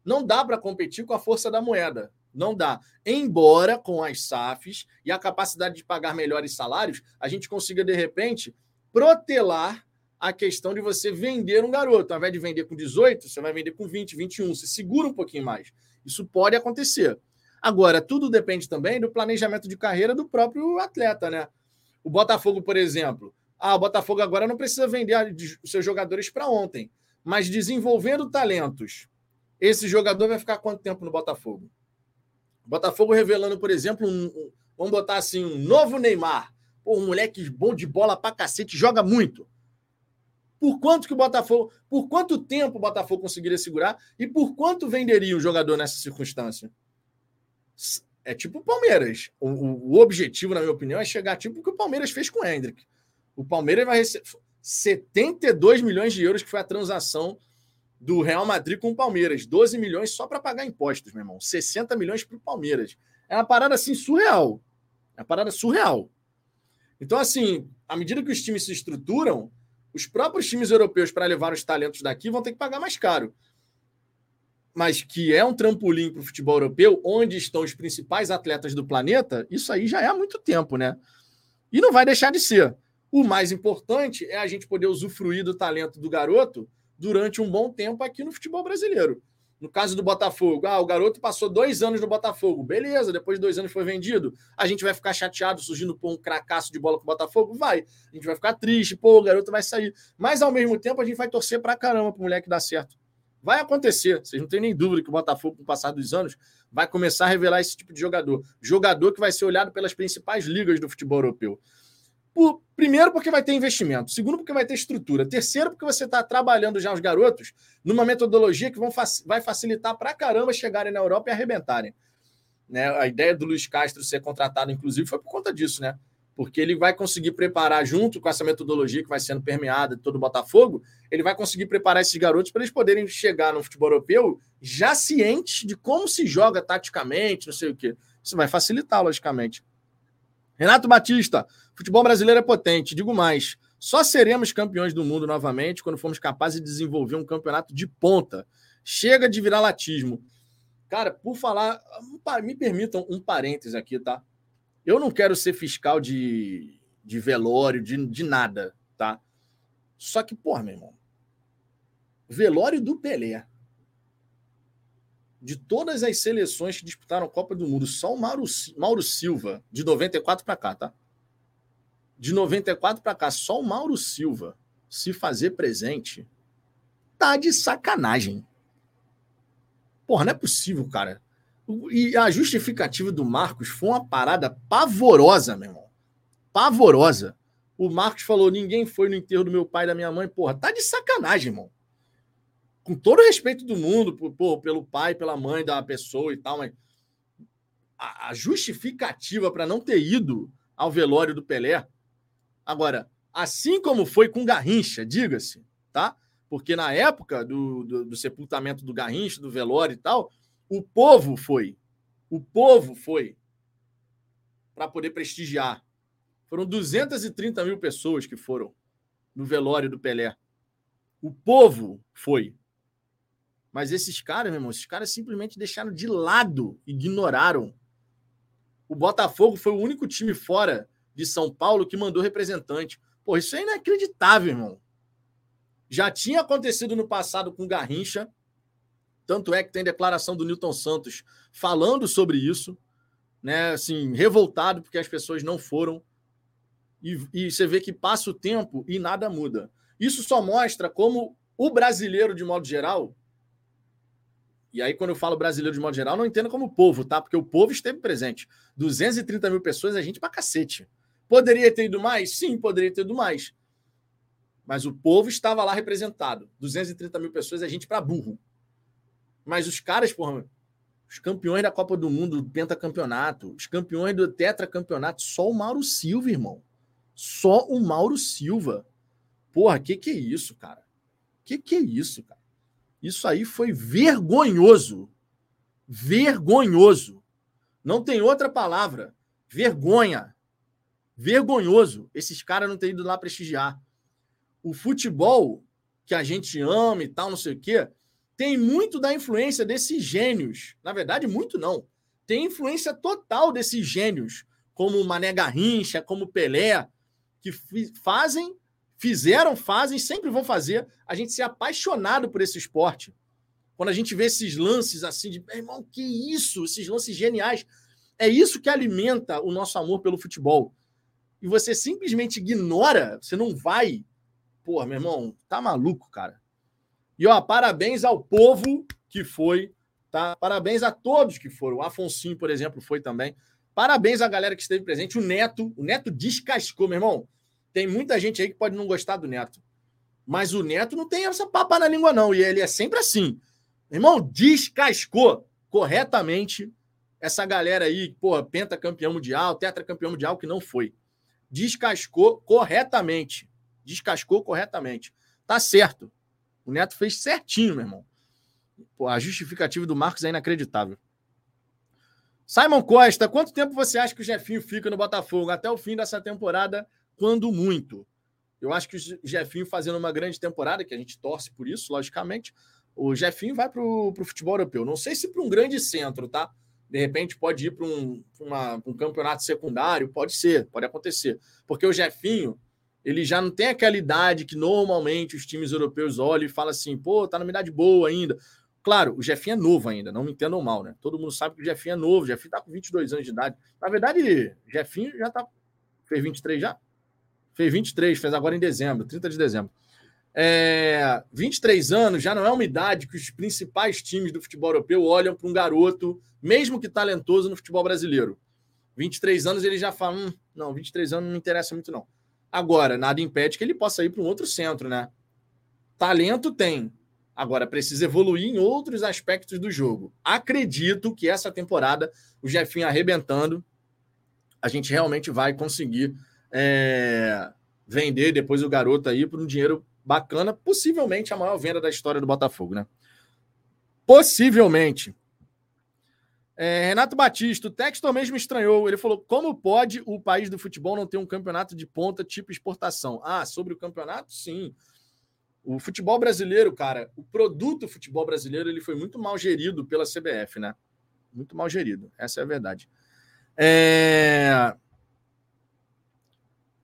não dá para competir com a força da moeda. Não dá. Embora com as SAFs e a capacidade de pagar melhores salários, a gente consiga, de repente, protelar a questão de você vender um garoto. Ao invés de vender com 18, você vai vender com 20, 21. Você segura um pouquinho mais. Isso pode acontecer. Agora, tudo depende também do planejamento de carreira do próprio atleta, né? O Botafogo, por exemplo. Ah, o Botafogo agora não precisa vender os seus jogadores para ontem. Mas desenvolvendo talentos esse jogador vai ficar quanto tempo no Botafogo? Botafogo revelando, por exemplo, um, um, vamos botar assim, um novo Neymar. Pô, um moleque bom de bola pra cacete, joga muito. Por quanto que o Botafogo, por quanto tempo o Botafogo conseguiria segurar e por quanto venderia o jogador nessa circunstância? É tipo o Palmeiras. O, o, o, objetivo, na minha opinião, é chegar tipo o que o Palmeiras fez com o Hendrick. O Palmeiras vai receber 72 milhões de euros, que foi a transação do Real Madrid com o Palmeiras. 12 milhões só para pagar impostos, meu irmão. 60 milhões para o Palmeiras. É uma parada assim surreal. É uma parada surreal. Então, assim, à medida que os times se estruturam, os próprios times europeus, para levar os talentos daqui, vão ter que pagar mais caro. Mas que é um trampolim para o futebol europeu, onde estão os principais atletas do planeta, isso aí já é há muito tempo, né? E não vai deixar de ser. O mais importante é a gente poder usufruir do talento do garoto durante um bom tempo aqui no futebol brasileiro. No caso do Botafogo, ah, o garoto passou dois anos no Botafogo. Beleza, depois de dois anos foi vendido. A gente vai ficar chateado surgindo por um cracaço de bola com o Botafogo? Vai. A gente vai ficar triste, pô, o garoto vai sair. Mas ao mesmo tempo a gente vai torcer pra caramba pro moleque dar certo. Vai acontecer. Vocês não têm nem dúvida que o Botafogo, com o passar dos anos, vai começar a revelar esse tipo de jogador. Jogador que vai ser olhado pelas principais ligas do futebol europeu. Por, primeiro, porque vai ter investimento. Segundo, porque vai ter estrutura. Terceiro, porque você está trabalhando já os garotos numa metodologia que vão, vai facilitar para caramba chegarem na Europa e arrebentarem. Né? A ideia do Luiz Castro ser contratado, inclusive, foi por conta disso, né? Porque ele vai conseguir preparar, junto com essa metodologia que vai sendo permeada de todo o Botafogo, ele vai conseguir preparar esses garotos para eles poderem chegar no futebol europeu já cientes de como se joga taticamente, não sei o quê. Isso vai facilitar, logicamente. Renato Batista, futebol brasileiro é potente. Digo mais, só seremos campeões do mundo novamente quando formos capazes de desenvolver um campeonato de ponta. Chega de virar latismo. Cara, por falar, me permitam um parênteses aqui, tá? Eu não quero ser fiscal de, de velório, de, de nada, tá? Só que, porra, meu irmão, velório do Pelé de todas as seleções que disputaram a Copa do Mundo, só o Mauro, Mauro Silva, de 94 para cá, tá? De 94 para cá, só o Mauro Silva se fazer presente, tá de sacanagem. Porra, não é possível, cara. E a justificativa do Marcos foi uma parada pavorosa, meu irmão. Pavorosa. O Marcos falou: ninguém foi no enterro do meu pai e da minha mãe. Porra, tá de sacanagem, irmão com todo o respeito do mundo por, pelo pai, pela mãe da pessoa e tal, mas a, a justificativa para não ter ido ao velório do Pelé. Agora, assim como foi com Garrincha, diga-se, tá? Porque na época do, do, do sepultamento do Garrincha, do velório e tal, o povo foi. O povo foi para poder prestigiar. Foram 230 mil pessoas que foram no velório do Pelé. O povo foi. Mas esses caras, meu irmão, esses caras simplesmente deixaram de lado, ignoraram. O Botafogo foi o único time fora de São Paulo que mandou representante. Pô, isso é inacreditável, irmão. Já tinha acontecido no passado com Garrincha. Tanto é que tem declaração do Newton Santos falando sobre isso, né? Assim, revoltado porque as pessoas não foram. E, e você vê que passa o tempo e nada muda. Isso só mostra como o brasileiro, de modo geral, e aí, quando eu falo brasileiro de modo geral, não entendo como povo, tá? Porque o povo esteve presente. 230 mil pessoas é gente pra cacete. Poderia ter ido mais? Sim, poderia ter ido mais. Mas o povo estava lá representado. 230 mil pessoas é gente para burro. Mas os caras, porra, os campeões da Copa do Mundo, do pentacampeonato, os campeões do tetracampeonato, só o Mauro Silva, irmão. Só o Mauro Silva. Porra, que que é isso, cara? Que que é isso, cara? Isso aí foi vergonhoso. Vergonhoso. Não tem outra palavra. Vergonha. Vergonhoso. Esses caras não terem ido lá prestigiar. O futebol que a gente ama e tal, não sei o quê, tem muito da influência desses gênios. Na verdade, muito não. Tem influência total desses gênios, como Mané Garrincha, como Pelé, que fazem fizeram, fazem, sempre vão fazer a gente ser apaixonado por esse esporte. Quando a gente vê esses lances assim de, irmão, que isso? Esses lances geniais. É isso que alimenta o nosso amor pelo futebol. E você simplesmente ignora, você não vai. Pô, meu irmão, tá maluco, cara. E ó, parabéns ao povo que foi, tá? Parabéns a todos que foram. O Afonso, por exemplo, foi também. Parabéns à galera que esteve presente. O Neto, o Neto descascou, meu irmão. Tem muita gente aí que pode não gostar do Neto. Mas o Neto não tem essa papa na língua, não. E ele é sempre assim. Irmão, descascou corretamente essa galera aí, porra, pentacampeão mundial, tetracampeão mundial, que não foi. Descascou corretamente. Descascou corretamente. Tá certo. O Neto fez certinho, meu irmão. Pô, a justificativa do Marcos é inacreditável. Simon Costa, quanto tempo você acha que o Jefinho fica no Botafogo? Até o fim dessa temporada, quando muito. Eu acho que o Jefinho fazendo uma grande temporada, que a gente torce por isso, logicamente, o Jefinho vai para o futebol europeu. Não sei se para um grande centro, tá? De repente pode ir para um, um campeonato secundário, pode ser, pode acontecer. Porque o Jefinho, ele já não tem aquela idade que normalmente os times europeus olham e falam assim, pô, tá numa idade boa ainda. Claro, o Jefinho é novo ainda, não me entendam mal, né? Todo mundo sabe que o Jefinho é novo, o Jefinho tá com 22 anos de idade. Na verdade, o Jefinho já tá. Fez 23 já? Fez 23, fez agora em dezembro, 30 de dezembro. É, 23 anos já não é uma idade que os principais times do futebol europeu olham para um garoto, mesmo que talentoso, no futebol brasileiro. 23 anos ele já fala: hum, não, 23 anos não me interessa muito, não. Agora, nada impede que ele possa ir para um outro centro, né? Talento tem. Agora, precisa evoluir em outros aspectos do jogo. Acredito que essa temporada, o Jefinho arrebentando, a gente realmente vai conseguir é, vender depois o garoto aí por um dinheiro bacana, possivelmente a maior venda da história do Botafogo, né? Possivelmente. É, Renato Batista, o Textor mesmo estranhou. Ele falou: como pode o país do futebol não ter um campeonato de ponta tipo exportação? Ah, sobre o campeonato, sim. O futebol brasileiro, cara, o produto futebol brasileiro, ele foi muito mal gerido pela CBF, né? Muito mal gerido, essa é a verdade. É...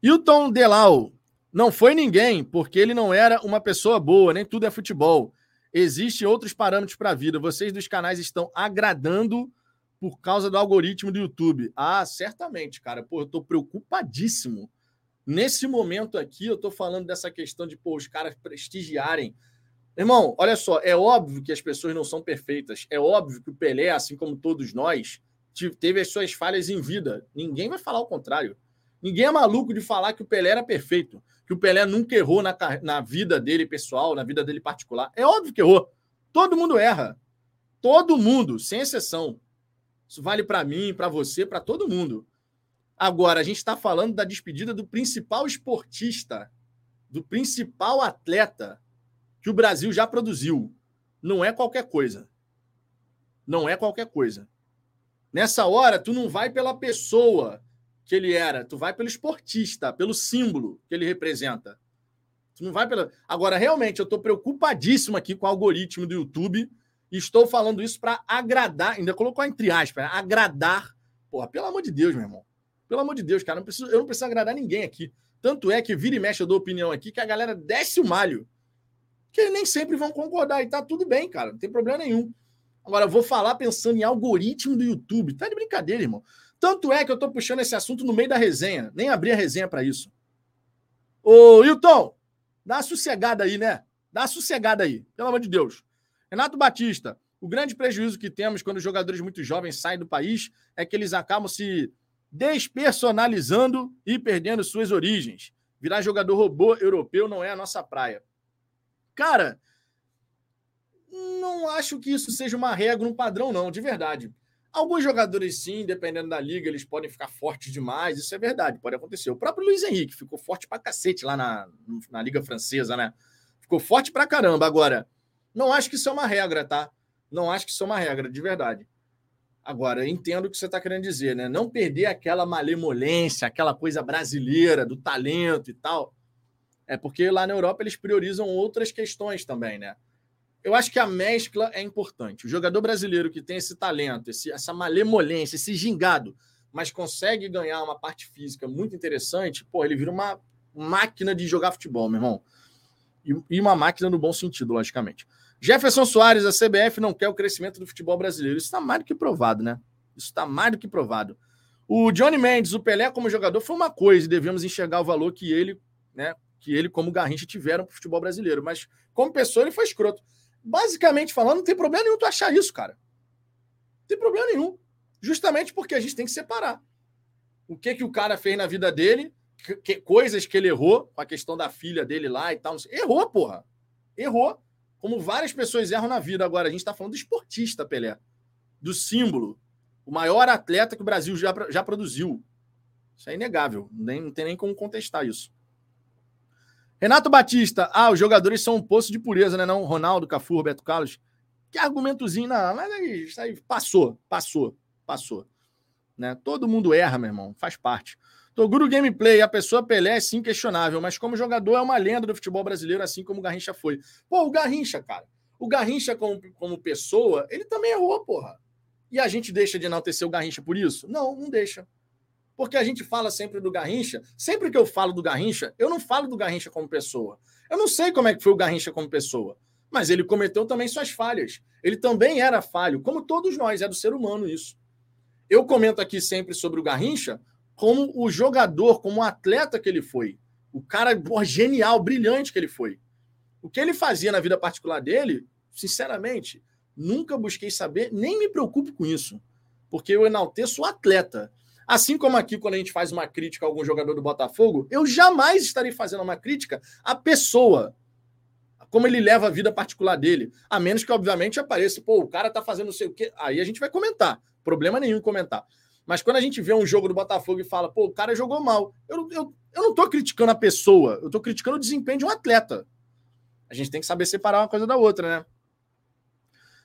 Hilton Delau, não foi ninguém, porque ele não era uma pessoa boa, nem tudo é futebol. Existem outros parâmetros para a vida. Vocês dos canais estão agradando por causa do algoritmo do YouTube. Ah, certamente, cara. Pô, eu tô preocupadíssimo. Nesse momento aqui, eu tô falando dessa questão de, pô, os caras prestigiarem. Irmão, olha só, é óbvio que as pessoas não são perfeitas. É óbvio que o Pelé, assim como todos nós, teve as suas falhas em vida. Ninguém vai falar o contrário. Ninguém é maluco de falar que o Pelé era perfeito, que o Pelé nunca errou na, na vida dele pessoal, na vida dele particular. É óbvio que errou. Todo mundo erra. Todo mundo, sem exceção. Isso vale para mim, para você, para todo mundo. Agora, a gente está falando da despedida do principal esportista, do principal atleta que o Brasil já produziu. Não é qualquer coisa. Não é qualquer coisa. Nessa hora, tu não vai pela pessoa que ele era, tu vai pelo esportista, pelo símbolo que ele representa. Tu não vai pela. Agora, realmente, eu estou preocupadíssimo aqui com o algoritmo do YouTube estou falando isso para agradar, ainda colocou entre aspas, né? agradar. Porra, pelo amor de Deus, meu irmão. Pelo amor de Deus, cara, não preciso, eu não preciso agradar ninguém aqui. Tanto é que vira e mexe eu dou opinião aqui que a galera desce o malho. Que nem sempre vão concordar e tá tudo bem, cara, não tem problema nenhum. Agora, eu vou falar pensando em algoritmo do YouTube. Tá de brincadeira, irmão. Tanto é que eu tô puxando esse assunto no meio da resenha. Nem abri a resenha para isso. Ô, Hilton, dá uma sossegada aí, né? Dá uma sossegada aí, pelo amor de Deus. Renato Batista, o grande prejuízo que temos quando jogadores muito jovens saem do país é que eles acabam se despersonalizando e perdendo suas origens. Virar jogador robô europeu não é a nossa praia. Cara, não acho que isso seja uma regra, um padrão, não, de verdade. Alguns jogadores, sim, dependendo da liga, eles podem ficar fortes demais, isso é verdade, pode acontecer. O próprio Luiz Henrique ficou forte pra cacete lá na, na Liga Francesa, né? Ficou forte pra caramba. Agora, não acho que isso é uma regra, tá? Não acho que isso é uma regra, de verdade. Agora, entendo o que você está querendo dizer, né? Não perder aquela malemolência, aquela coisa brasileira, do talento e tal. É porque lá na Europa eles priorizam outras questões também, né? Eu acho que a mescla é importante. O jogador brasileiro que tem esse talento, esse, essa malemolência, esse gingado, mas consegue ganhar uma parte física muito interessante, pô, ele vira uma máquina de jogar futebol, meu irmão. E, e uma máquina no bom sentido, logicamente. Jefferson Soares, a CBF não quer o crescimento do futebol brasileiro. Isso está mais do que provado, né? Isso está mais do que provado. O Johnny Mendes, o Pelé como jogador foi uma coisa e devemos enxergar o valor que ele, né, que ele como Garrincha tiveram para o futebol brasileiro, mas como pessoa ele foi escroto. Basicamente falando, não tem problema nenhum tu achar isso, cara. Não tem problema nenhum. Justamente porque a gente tem que separar. O que que o cara fez na vida dele, que, que, coisas que ele errou, com a questão da filha dele lá e tal. Errou, porra. Errou como várias pessoas erram na vida. Agora, a gente está falando do esportista, Pelé. Do símbolo. O maior atleta que o Brasil já, já produziu. Isso é inegável. Nem, não tem nem como contestar isso. Renato Batista. Ah, os jogadores são um poço de pureza, né? Não, Ronaldo, Cafu, Roberto Carlos. Que argumentozinho, não. Mas aí, isso aí passou, passou, passou. Né? Todo mundo erra, meu irmão. Faz parte. Toguro Gameplay, a pessoa Pelé é sim questionável, mas como jogador é uma lenda do futebol brasileiro, assim como o Garrincha foi. Pô, o Garrincha, cara. O Garrincha, como, como pessoa, ele também errou, porra. E a gente deixa de enaltecer o Garrincha por isso? Não, não deixa. Porque a gente fala sempre do Garrincha. Sempre que eu falo do Garrincha, eu não falo do Garrincha como pessoa. Eu não sei como é que foi o Garrincha como pessoa. Mas ele cometeu também suas falhas. Ele também era falho, como todos nós, é do ser humano isso. Eu comento aqui sempre sobre o Garrincha como o jogador, como o atleta que ele foi. O cara genial, brilhante que ele foi. O que ele fazia na vida particular dele, sinceramente, nunca busquei saber, nem me preocupo com isso. Porque eu enalteço o atleta. Assim como aqui, quando a gente faz uma crítica a algum jogador do Botafogo, eu jamais estarei fazendo uma crítica à pessoa. Como ele leva a vida particular dele. A menos que, obviamente, apareça, pô, o cara tá fazendo não sei o quê. Aí a gente vai comentar. Problema nenhum comentar. Mas quando a gente vê um jogo do Botafogo e fala, pô, o cara jogou mal, eu, eu, eu não estou criticando a pessoa, eu estou criticando o desempenho de um atleta. A gente tem que saber separar uma coisa da outra, né?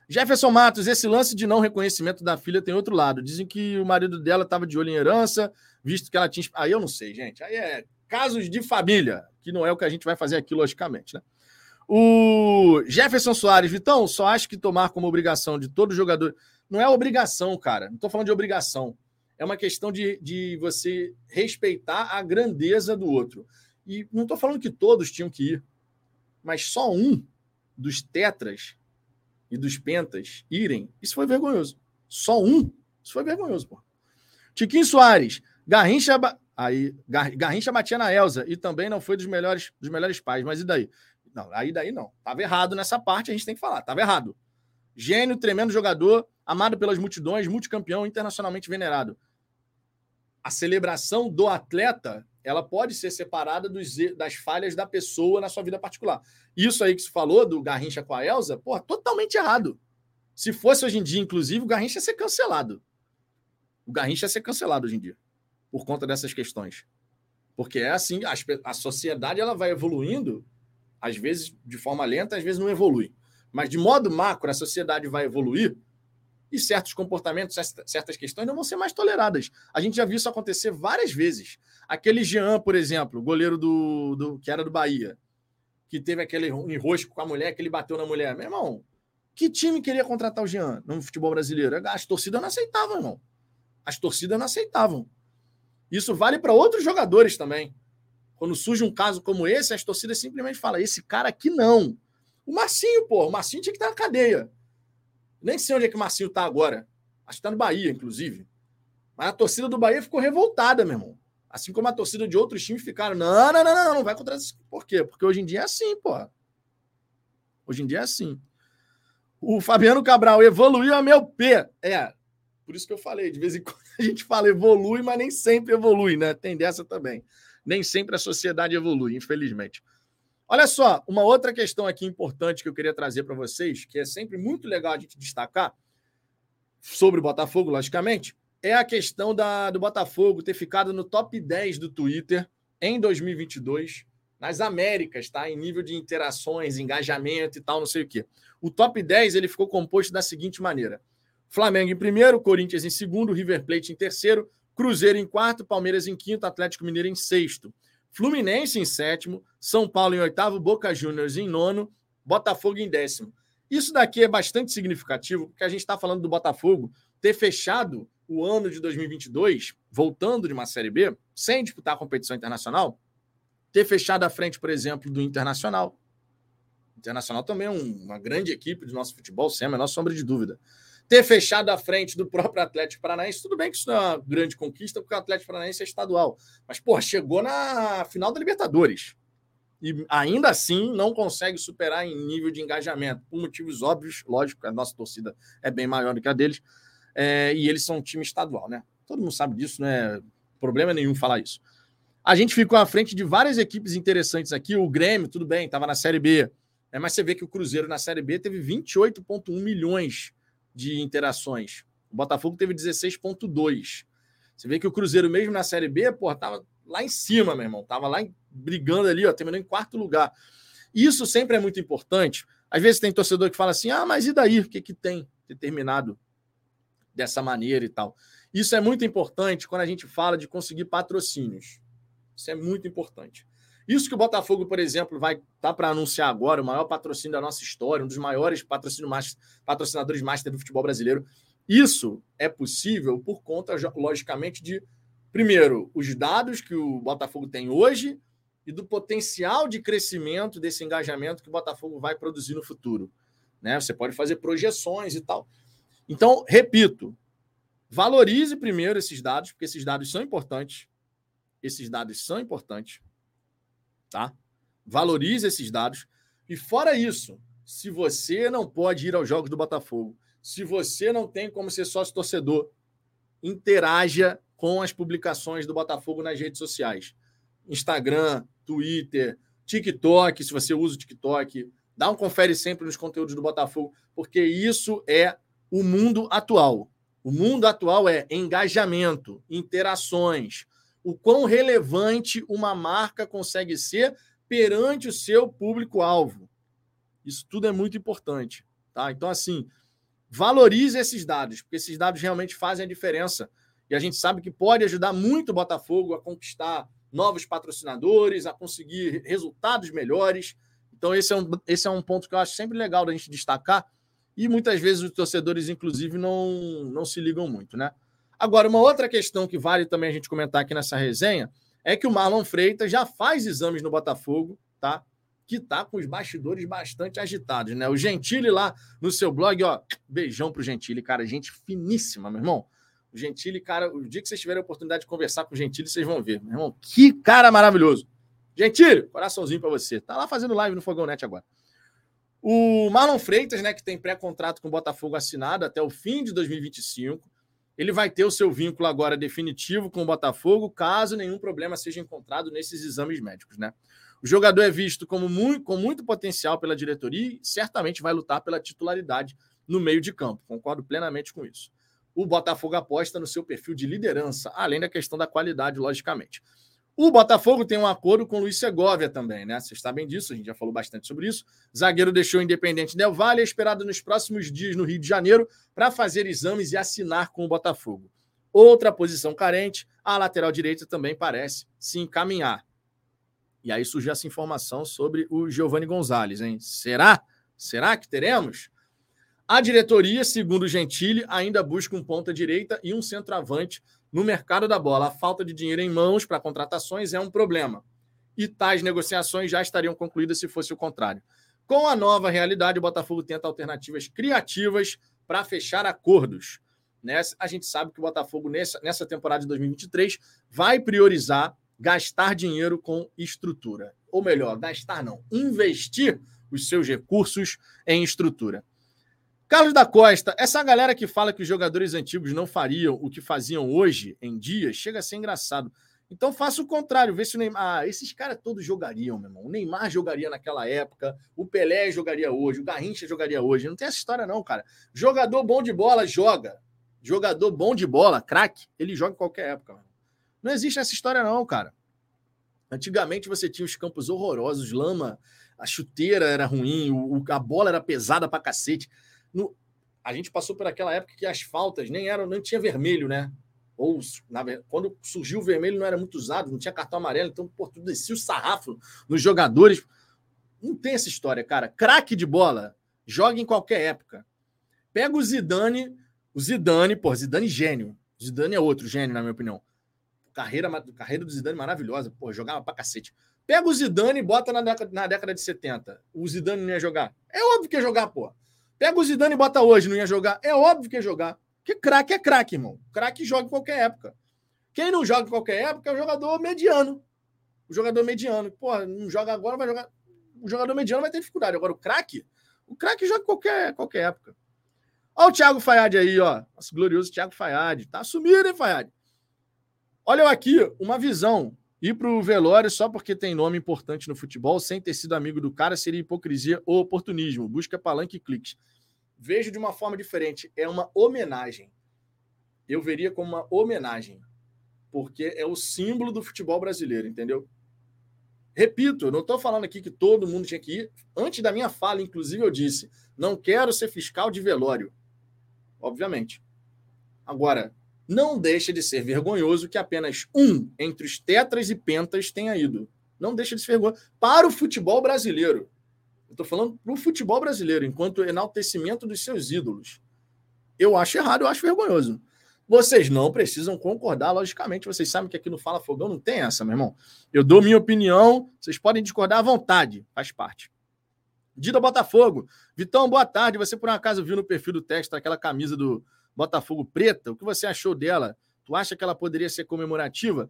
Jefferson Matos, esse lance de não reconhecimento da filha tem outro lado. Dizem que o marido dela estava de olho em herança, visto que ela tinha. Aí eu não sei, gente. Aí é casos de família, que não é o que a gente vai fazer aqui, logicamente, né? O Jefferson Soares, Vitão, só acho que tomar como obrigação de todo jogador. Não é obrigação, cara. Não estou falando de obrigação é uma questão de, de você respeitar a grandeza do outro. E não estou falando que todos tinham que ir, mas só um dos tetras e dos pentas irem, isso foi vergonhoso. Só um, isso foi vergonhoso, pô. Tiquinho Soares, Garrincha, aí, Garrincha batia na Elza e também não foi dos melhores, dos melhores pais, mas e daí? Não, aí daí não. Tava errado nessa parte, a gente tem que falar, tava errado. Gênio, tremendo jogador, amado pelas multidões, multicampeão, internacionalmente venerado a celebração do atleta ela pode ser separada dos, das falhas da pessoa na sua vida particular. Isso aí que se falou do Garrincha com a Elsa, pô, totalmente errado. Se fosse hoje em dia, inclusive, o Garrincha ia ser cancelado. O Garrincha ia ser cancelado hoje em dia, por conta dessas questões. Porque é assim, a, a sociedade ela vai evoluindo, às vezes de forma lenta, às vezes não evolui. Mas de modo macro, a sociedade vai evoluir e certos comportamentos, certas questões não vão ser mais toleradas. A gente já viu isso acontecer várias vezes. Aquele Jean, por exemplo, goleiro do, do que era do Bahia, que teve aquele enrosco com a mulher, que ele bateu na mulher. Meu irmão, que time queria contratar o Jean no futebol brasileiro? As torcidas não aceitavam, irmão. As torcidas não aceitavam. Isso vale para outros jogadores também. Quando surge um caso como esse, as torcidas simplesmente falam: esse cara aqui não. O Marcinho, pô, o Marcinho tinha que estar na cadeia. Nem sei onde é que o Marcinho tá agora. Acho que tá no Bahia, inclusive. Mas a torcida do Bahia ficou revoltada, meu irmão. Assim como a torcida de outros times ficaram. Não, não, não, não, não vai contra isso. Por quê? Porque hoje em dia é assim, pô. Hoje em dia é assim. O Fabiano Cabral evoluiu a meu P. É, por isso que eu falei. De vez em quando a gente fala evolui, mas nem sempre evolui, né? Tem dessa também. Nem sempre a sociedade evolui, infelizmente. Olha só, uma outra questão aqui importante que eu queria trazer para vocês, que é sempre muito legal a gente destacar, sobre o Botafogo, logicamente, é a questão da, do Botafogo ter ficado no top 10 do Twitter em 2022, nas Américas, tá? Em nível de interações, engajamento e tal, não sei o quê. O top 10 ele ficou composto da seguinte maneira: Flamengo em primeiro, Corinthians em segundo, River Plate em terceiro, Cruzeiro em quarto, Palmeiras em quinto, Atlético Mineiro em sexto. Fluminense em sétimo, São Paulo em oitavo, Boca Juniors em nono, Botafogo em décimo. Isso daqui é bastante significativo, porque a gente está falando do Botafogo ter fechado o ano de 2022, voltando de uma Série B, sem disputar competição internacional, ter fechado à frente, por exemplo, do Internacional. O Internacional também é um, uma grande equipe do nosso futebol, sem a menor sombra de dúvida ter fechado a frente do próprio Atlético Paranaense. Tudo bem que isso não é uma grande conquista, porque o Atlético Paranaense é estadual. Mas, pô, chegou na final da Libertadores. E ainda assim não consegue superar em nível de engajamento, por motivos óbvios, lógico, a nossa torcida é bem maior do que a deles, é, e eles são um time estadual, né? Todo mundo sabe disso, não é problema nenhum falar isso. A gente ficou à frente de várias equipes interessantes aqui. O Grêmio, tudo bem, estava na Série B. Né? Mas você vê que o Cruzeiro na Série B teve 28,1 milhões de interações. O Botafogo teve 16,2. Você vê que o Cruzeiro, mesmo na Série B, pô, tava lá em cima, meu irmão. Tava lá em, brigando ali, ó, terminou em quarto lugar. Isso sempre é muito importante. Às vezes tem torcedor que fala assim: ah, mas e daí? O que, que tem ter terminado dessa maneira e tal? Isso é muito importante quando a gente fala de conseguir patrocínios. Isso é muito importante. Isso que o Botafogo, por exemplo, vai tá para anunciar agora, o maior patrocínio da nossa história, um dos maiores patrocinadores master do futebol brasileiro. Isso é possível por conta, logicamente, de, primeiro, os dados que o Botafogo tem hoje e do potencial de crescimento desse engajamento que o Botafogo vai produzir no futuro. Né? Você pode fazer projeções e tal. Então, repito, valorize primeiro esses dados, porque esses dados são importantes. Esses dados são importantes. Tá? Valorize esses dados. E fora isso, se você não pode ir aos jogos do Botafogo, se você não tem como ser sócio torcedor, interaja com as publicações do Botafogo nas redes sociais. Instagram, Twitter, TikTok, se você usa o TikTok, dá um confere sempre nos conteúdos do Botafogo, porque isso é o mundo atual. O mundo atual é engajamento, interações, o quão relevante uma marca consegue ser perante o seu público-alvo. Isso tudo é muito importante, tá? Então assim, valorize esses dados, porque esses dados realmente fazem a diferença. E a gente sabe que pode ajudar muito o Botafogo a conquistar novos patrocinadores, a conseguir resultados melhores. Então, esse é um, esse é um ponto que eu acho sempre legal da gente destacar. E muitas vezes os torcedores, inclusive, não, não se ligam muito, né? Agora, uma outra questão que vale também a gente comentar aqui nessa resenha é que o Marlon Freitas já faz exames no Botafogo, tá? Que tá com os bastidores bastante agitados, né? O Gentili lá no seu blog, ó, beijão pro Gentili, cara, gente finíssima, meu irmão. O Gentili, cara, o dia que vocês tiverem a oportunidade de conversar com o Gentili, vocês vão ver. Meu irmão, que cara maravilhoso. Gentili, coraçãozinho para você. Tá lá fazendo live no Fogão Net agora. O Marlon Freitas, né, que tem pré-contrato com o Botafogo assinado até o fim de 2025, ele vai ter o seu vínculo agora definitivo com o Botafogo, caso nenhum problema seja encontrado nesses exames médicos, né? O jogador é visto como muito, com muito potencial pela diretoria e certamente vai lutar pela titularidade no meio de campo. Concordo plenamente com isso o Botafogo aposta no seu perfil de liderança, além da questão da qualidade, logicamente. O Botafogo tem um acordo com o Luiz Segovia também, né? Vocês sabem disso, a gente já falou bastante sobre isso. Zagueiro deixou o Independente Del Valle, é esperado nos próximos dias no Rio de Janeiro para fazer exames e assinar com o Botafogo. Outra posição carente, a lateral direita também parece se encaminhar. E aí surgiu essa informação sobre o Giovanni Gonzalez, hein? Será? Será que teremos? A diretoria, segundo Gentili, ainda busca um ponta-direita e um centroavante no mercado da bola. A falta de dinheiro em mãos para contratações é um problema. E tais negociações já estariam concluídas se fosse o contrário. Com a nova realidade, o Botafogo tenta alternativas criativas para fechar acordos. Nessa, a gente sabe que o Botafogo, nessa, nessa temporada de 2023, vai priorizar gastar dinheiro com estrutura. Ou melhor, gastar não, investir os seus recursos em estrutura. Carlos da Costa, essa galera que fala que os jogadores antigos não fariam o que faziam hoje em dia, chega a ser engraçado. Então faça o contrário, vê se o Neymar. Ah, esses caras todos jogariam, meu irmão. O Neymar jogaria naquela época, o Pelé jogaria hoje, o Garrincha jogaria hoje. Não tem essa história, não, cara. Jogador bom de bola joga. Jogador bom de bola, craque, ele joga em qualquer época. Mano. Não existe essa história, não, cara. Antigamente você tinha os campos horrorosos, lama, a chuteira era ruim, a bola era pesada pra cacete. No, a gente passou por aquela época que as faltas nem eram, não tinha vermelho, né? Ou na, quando surgiu o vermelho não era muito usado, não tinha cartão amarelo, então pô, tu descia o sarrafo nos jogadores. Não tem essa história, cara. Craque de bola, joga em qualquer época. Pega o Zidane, o Zidane, pô, Zidane gênio. Zidane é outro gênio, na minha opinião. Carreira, carreira do Zidane maravilhosa, pô, jogava pra cacete. Pega o Zidane e bota na década, na década de 70. O Zidane não ia jogar. É óbvio que ia jogar, pô. Pega o Zidane e bota hoje, não ia jogar? É óbvio que ia jogar. Porque craque é craque, irmão. Craque joga em qualquer época. Quem não joga em qualquer época é o jogador mediano. O jogador mediano. Porra, não joga agora, vai jogar. O jogador mediano vai ter dificuldade. Agora, o craque, o craque joga em qualquer, qualquer época. Olha o Thiago Fayad aí, ó. Nosso glorioso Thiago Fayad. Tá sumido, hein, Fayad? Olha aqui, uma visão Ir para o velório só porque tem nome importante no futebol, sem ter sido amigo do cara, seria hipocrisia ou oportunismo. Busca palanque e cliques. Vejo de uma forma diferente. É uma homenagem. eu veria como uma homenagem, porque é o símbolo do futebol brasileiro, entendeu? Repito, eu não estou falando aqui que todo mundo tinha que ir. Antes da minha fala, inclusive, eu disse: não quero ser fiscal de velório. Obviamente. Agora, não deixa de ser vergonhoso que apenas um entre os tetras e pentas tenha ido. Não deixa de ser vergonhoso. Para o futebol brasileiro. Eu estou falando para o futebol brasileiro, enquanto enaltecimento dos seus ídolos. Eu acho errado, eu acho vergonhoso. Vocês não precisam concordar, logicamente. Vocês sabem que aqui no Fala Fogão não tem essa, meu irmão. Eu dou minha opinião, vocês podem discordar à vontade, faz parte. Dida Botafogo. Vitão, boa tarde. Você por um acaso viu no perfil do texto aquela camisa do Botafogo preta? O que você achou dela? Tu acha que ela poderia ser comemorativa?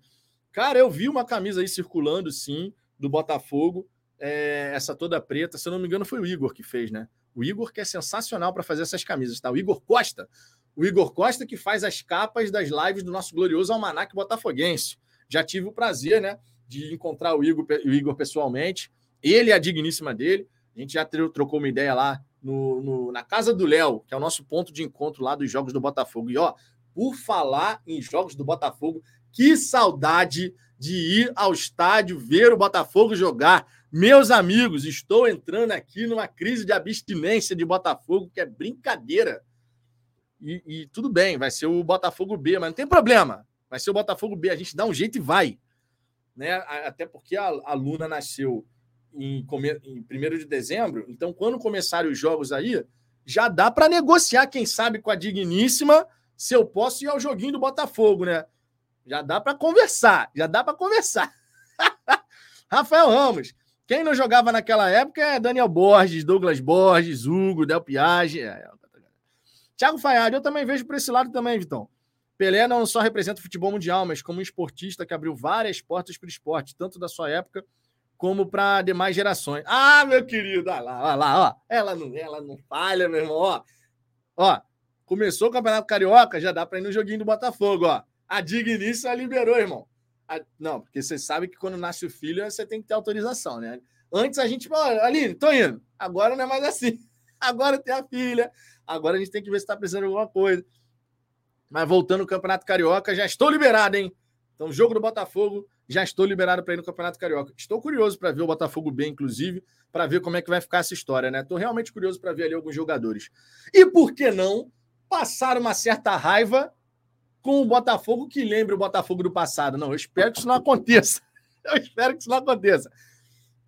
Cara, eu vi uma camisa aí circulando, sim, do Botafogo. É, essa toda preta. Se eu não me engano, foi o Igor que fez, né? O Igor que é sensacional para fazer essas camisas, tá? O Igor Costa o Igor Costa, que faz as capas das lives do nosso glorioso Almanac Botafoguense. Já tive o prazer, né, de encontrar o Igor, o Igor pessoalmente. Ele e a digníssima dele. A gente já trocou uma ideia lá no, no, na casa do Léo, que é o nosso ponto de encontro lá dos Jogos do Botafogo. E, ó, por falar em Jogos do Botafogo, que saudade de ir ao estádio ver o Botafogo jogar. Meus amigos, estou entrando aqui numa crise de abstinência de Botafogo, que é brincadeira. E, e, tudo bem, vai ser o Botafogo B, mas não tem problema. Vai ser o Botafogo B, a gente dá um jeito e vai. Né? Até porque a, a Luna nasceu em, em 1 de dezembro, então quando começarem os jogos aí, já dá para negociar, quem sabe, com a Digníssima, se eu posso ir ao joguinho do Botafogo, né? Já dá para conversar, já dá para conversar. Rafael Ramos. Quem não jogava naquela época é Daniel Borges, Douglas Borges, Hugo, Del Piage. É, Thiago Faiado, eu também vejo por esse lado também, Vitão. Pelé não só representa o futebol mundial, mas como um esportista que abriu várias portas para o esporte, tanto da sua época como para demais gerações. Ah, meu querido, olha lá, olha lá, ó. Ela não, ela não falha, meu irmão, ó. Ó, começou o Campeonato Carioca, já dá para ir no joguinho do Botafogo, ó. A Digníssima liberou, irmão. A... Não, porque você sabe que quando nasce o filho, você tem que ter autorização, né? Antes a gente, olha, Aline, tô indo. Agora não é mais assim. Agora tem a filha, Agora a gente tem que ver se está precisando de alguma coisa. Mas voltando ao Campeonato Carioca, já estou liberado, hein? Então, jogo do Botafogo, já estou liberado para ir no Campeonato Carioca. Estou curioso para ver o Botafogo bem, inclusive, para ver como é que vai ficar essa história, né? Estou realmente curioso para ver ali alguns jogadores. E por que não passar uma certa raiva com o Botafogo que lembre o Botafogo do passado? Não, eu espero que isso não aconteça. Eu espero que isso não aconteça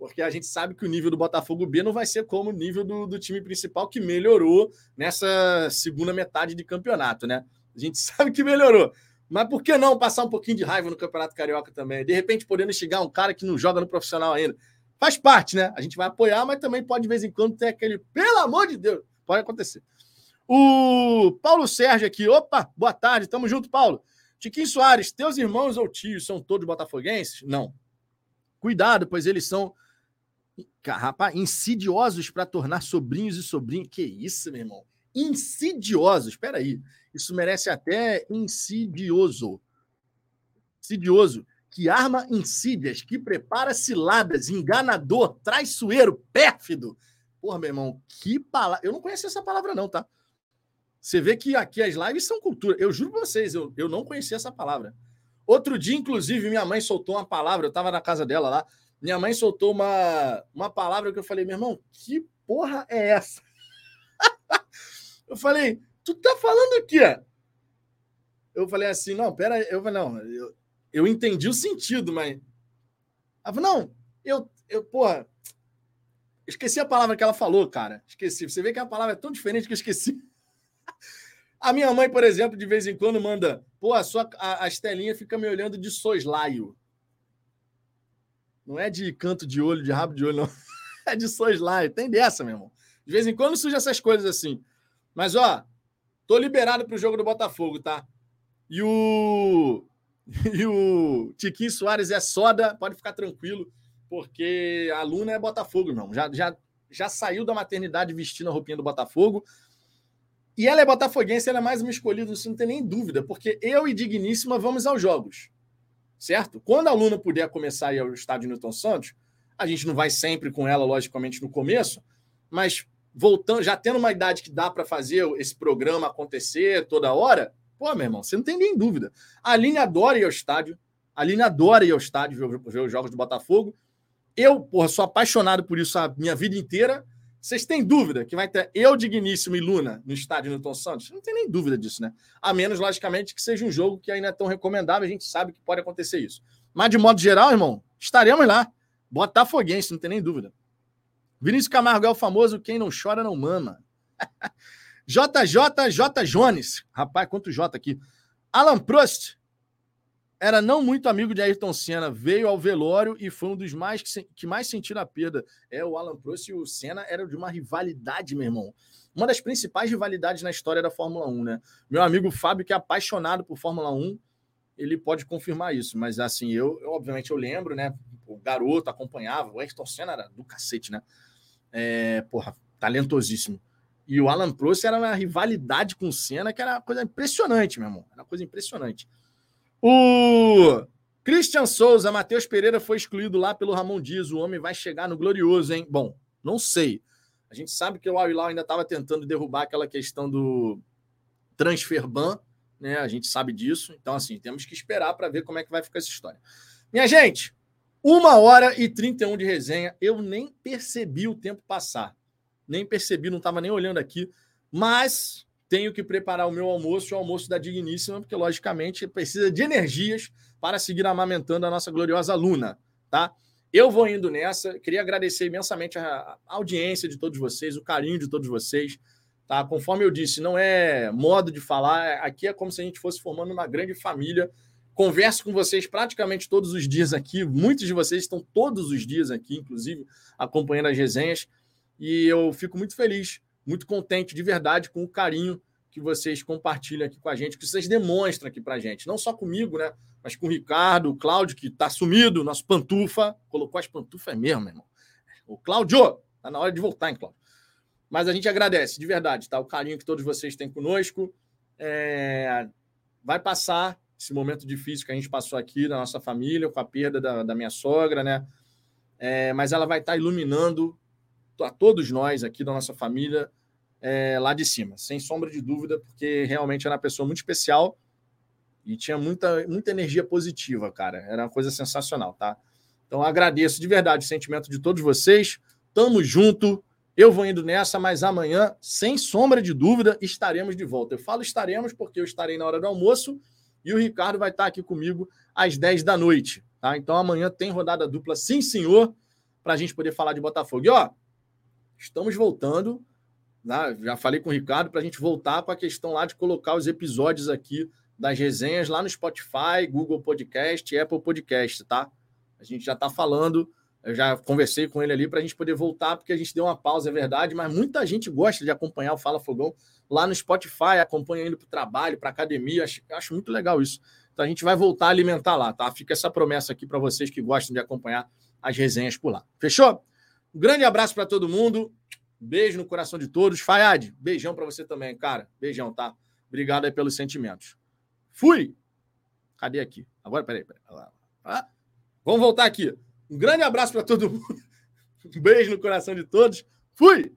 porque a gente sabe que o nível do Botafogo B não vai ser como o nível do, do time principal, que melhorou nessa segunda metade de campeonato, né? A gente sabe que melhorou. Mas por que não passar um pouquinho de raiva no Campeonato Carioca também? De repente, podendo instigar um cara que não joga no profissional ainda. Faz parte, né? A gente vai apoiar, mas também pode, de vez em quando, ter aquele. Pelo amor de Deus! Pode acontecer. O Paulo Sérgio aqui. Opa, boa tarde. Tamo junto, Paulo. Tiquinho Soares, teus irmãos ou tios são todos botafoguenses? Não. Cuidado, pois eles são Rapaz, insidiosos para tornar sobrinhos e sobrinhas. Que isso, meu irmão? Insidiosos. Espera aí. Isso merece até insidioso. Insidioso. Que arma insídias, que prepara ciladas, enganador, traiçoeiro, pérfido. Porra, meu irmão, que palavra. Eu não conhecia essa palavra, não, tá? Você vê que aqui as lives são cultura. Eu juro pra vocês, eu, eu não conhecia essa palavra. Outro dia, inclusive, minha mãe soltou uma palavra, eu estava na casa dela lá. Minha mãe soltou uma, uma palavra que eu falei, meu irmão, que porra é essa? eu falei, tu tá falando aqui, ó. Eu falei assim, não, pera. Eu falei, não, eu, eu entendi o sentido, mas. Ela falou, não, eu, eu, porra, esqueci a palavra que ela falou, cara. Esqueci. Você vê que a palavra é tão diferente que eu esqueci. A minha mãe, por exemplo, de vez em quando manda, pô, a sua a, a Estelinha fica me olhando de soslaio. Não é de canto de olho, de rabo de olho, não. É de soslaio. Tem dessa, meu irmão. De vez em quando surge essas coisas assim. Mas, ó, tô liberado pro jogo do Botafogo, tá? E o. E o Tiquinho Soares é soda, pode ficar tranquilo, porque a Luna é Botafogo, irmão. Já, já, já saiu da maternidade vestindo a roupinha do Botafogo. E ela é botafoguense, ela é mais uma escolhida, isso não tem nem dúvida, porque eu e Digníssima vamos aos jogos certo? Quando a aluna puder começar a ir ao estádio Newton Santos, a gente não vai sempre com ela, logicamente, no começo, mas voltando, já tendo uma idade que dá para fazer esse programa acontecer toda hora, Pô, meu irmão, você não tem nem dúvida. A Aline adora ir ao estádio. A Aline adora ir ao estádio ver, os jogos do Botafogo. Eu, porra, sou apaixonado por isso a minha vida inteira. Vocês têm dúvida que vai ter eu, Digníssimo e Luna no estádio Newton Santos? Não tem nem dúvida disso, né? A menos, logicamente, que seja um jogo que ainda é tão recomendável, a gente sabe que pode acontecer isso. Mas, de modo geral, irmão, estaremos lá. Botafoguense, não tem nem dúvida. Vinícius Camargo é o famoso quem não chora não mama. JJJ Jones. Rapaz, quanto J aqui. Alan Prost era não muito amigo de Ayrton Senna, veio ao velório e foi um dos mais que, que mais sentiram a perda. É, o Alan Prost e o Senna eram de uma rivalidade, meu irmão. Uma das principais rivalidades na história da Fórmula 1, né? Meu amigo Fábio, que é apaixonado por Fórmula 1, ele pode confirmar isso. Mas assim, eu, eu obviamente eu lembro, né? O garoto acompanhava, o Ayrton Senna era do cacete, né? É, porra, talentosíssimo. E o Alan Prost era uma rivalidade com o Senna, que era uma coisa impressionante, meu irmão. Era uma coisa impressionante. O Christian Souza, Matheus Pereira foi excluído lá pelo Ramon Dias. O homem vai chegar no glorioso, hein? Bom, não sei. A gente sabe que o Al Hilal ainda estava tentando derrubar aquela questão do transfer ban, né? A gente sabe disso. Então, assim, temos que esperar para ver como é que vai ficar essa história. Minha gente, uma hora e 31 de resenha. Eu nem percebi o tempo passar nem percebi, não estava nem olhando aqui, mas tenho que preparar o meu almoço, o almoço da Digníssima, porque logicamente precisa de energias para seguir amamentando a nossa gloriosa Luna, tá? Eu vou indo nessa, queria agradecer imensamente a audiência de todos vocês, o carinho de todos vocês, tá? Conforme eu disse, não é modo de falar, aqui é como se a gente fosse formando uma grande família. Converso com vocês praticamente todos os dias aqui, muitos de vocês estão todos os dias aqui, inclusive acompanhando as resenhas. E eu fico muito feliz, muito contente de verdade com o carinho que vocês compartilham aqui com a gente, que vocês demonstram aqui para a gente. Não só comigo, né? Mas com o Ricardo, o Cláudio, que está sumido, nosso pantufa. Colocou as pantufas mesmo, meu irmão. O Cláudio, tá na hora de voltar, hein, Cláudio? Mas a gente agradece, de verdade, tá? O carinho que todos vocês têm conosco. É... Vai passar esse momento difícil que a gente passou aqui na nossa família, com a perda da, da minha sogra, né? É... Mas ela vai estar tá iluminando a todos nós aqui da nossa família é, lá de cima, sem sombra de dúvida, porque realmente era uma pessoa muito especial e tinha muita, muita energia positiva, cara. Era uma coisa sensacional, tá? Então agradeço de verdade o sentimento de todos vocês. Tamo junto. Eu vou indo nessa, mas amanhã, sem sombra de dúvida, estaremos de volta. Eu falo estaremos porque eu estarei na hora do almoço e o Ricardo vai estar aqui comigo às 10 da noite, tá? Então amanhã tem rodada dupla, sim, senhor, para a gente poder falar de Botafogo. E ó, Estamos voltando. Né? Já falei com o Ricardo para a gente voltar com a questão lá de colocar os episódios aqui das resenhas lá no Spotify, Google Podcast, Apple Podcast, tá? A gente já está falando. Eu já conversei com ele ali para a gente poder voltar, porque a gente deu uma pausa, é verdade, mas muita gente gosta de acompanhar o Fala Fogão lá no Spotify, acompanha indo para o trabalho, para academia. Acho, acho muito legal isso. Então a gente vai voltar a alimentar lá, tá? Fica essa promessa aqui para vocês que gostam de acompanhar as resenhas por lá. Fechou? Um grande abraço para todo mundo. Beijo no coração de todos. Fayad, beijão para você também, cara. Beijão, tá? Obrigado aí pelos sentimentos. Fui! Cadê aqui? Agora, peraí, peraí. Ah, vamos voltar aqui. Um grande abraço para todo mundo. Um beijo no coração de todos. Fui!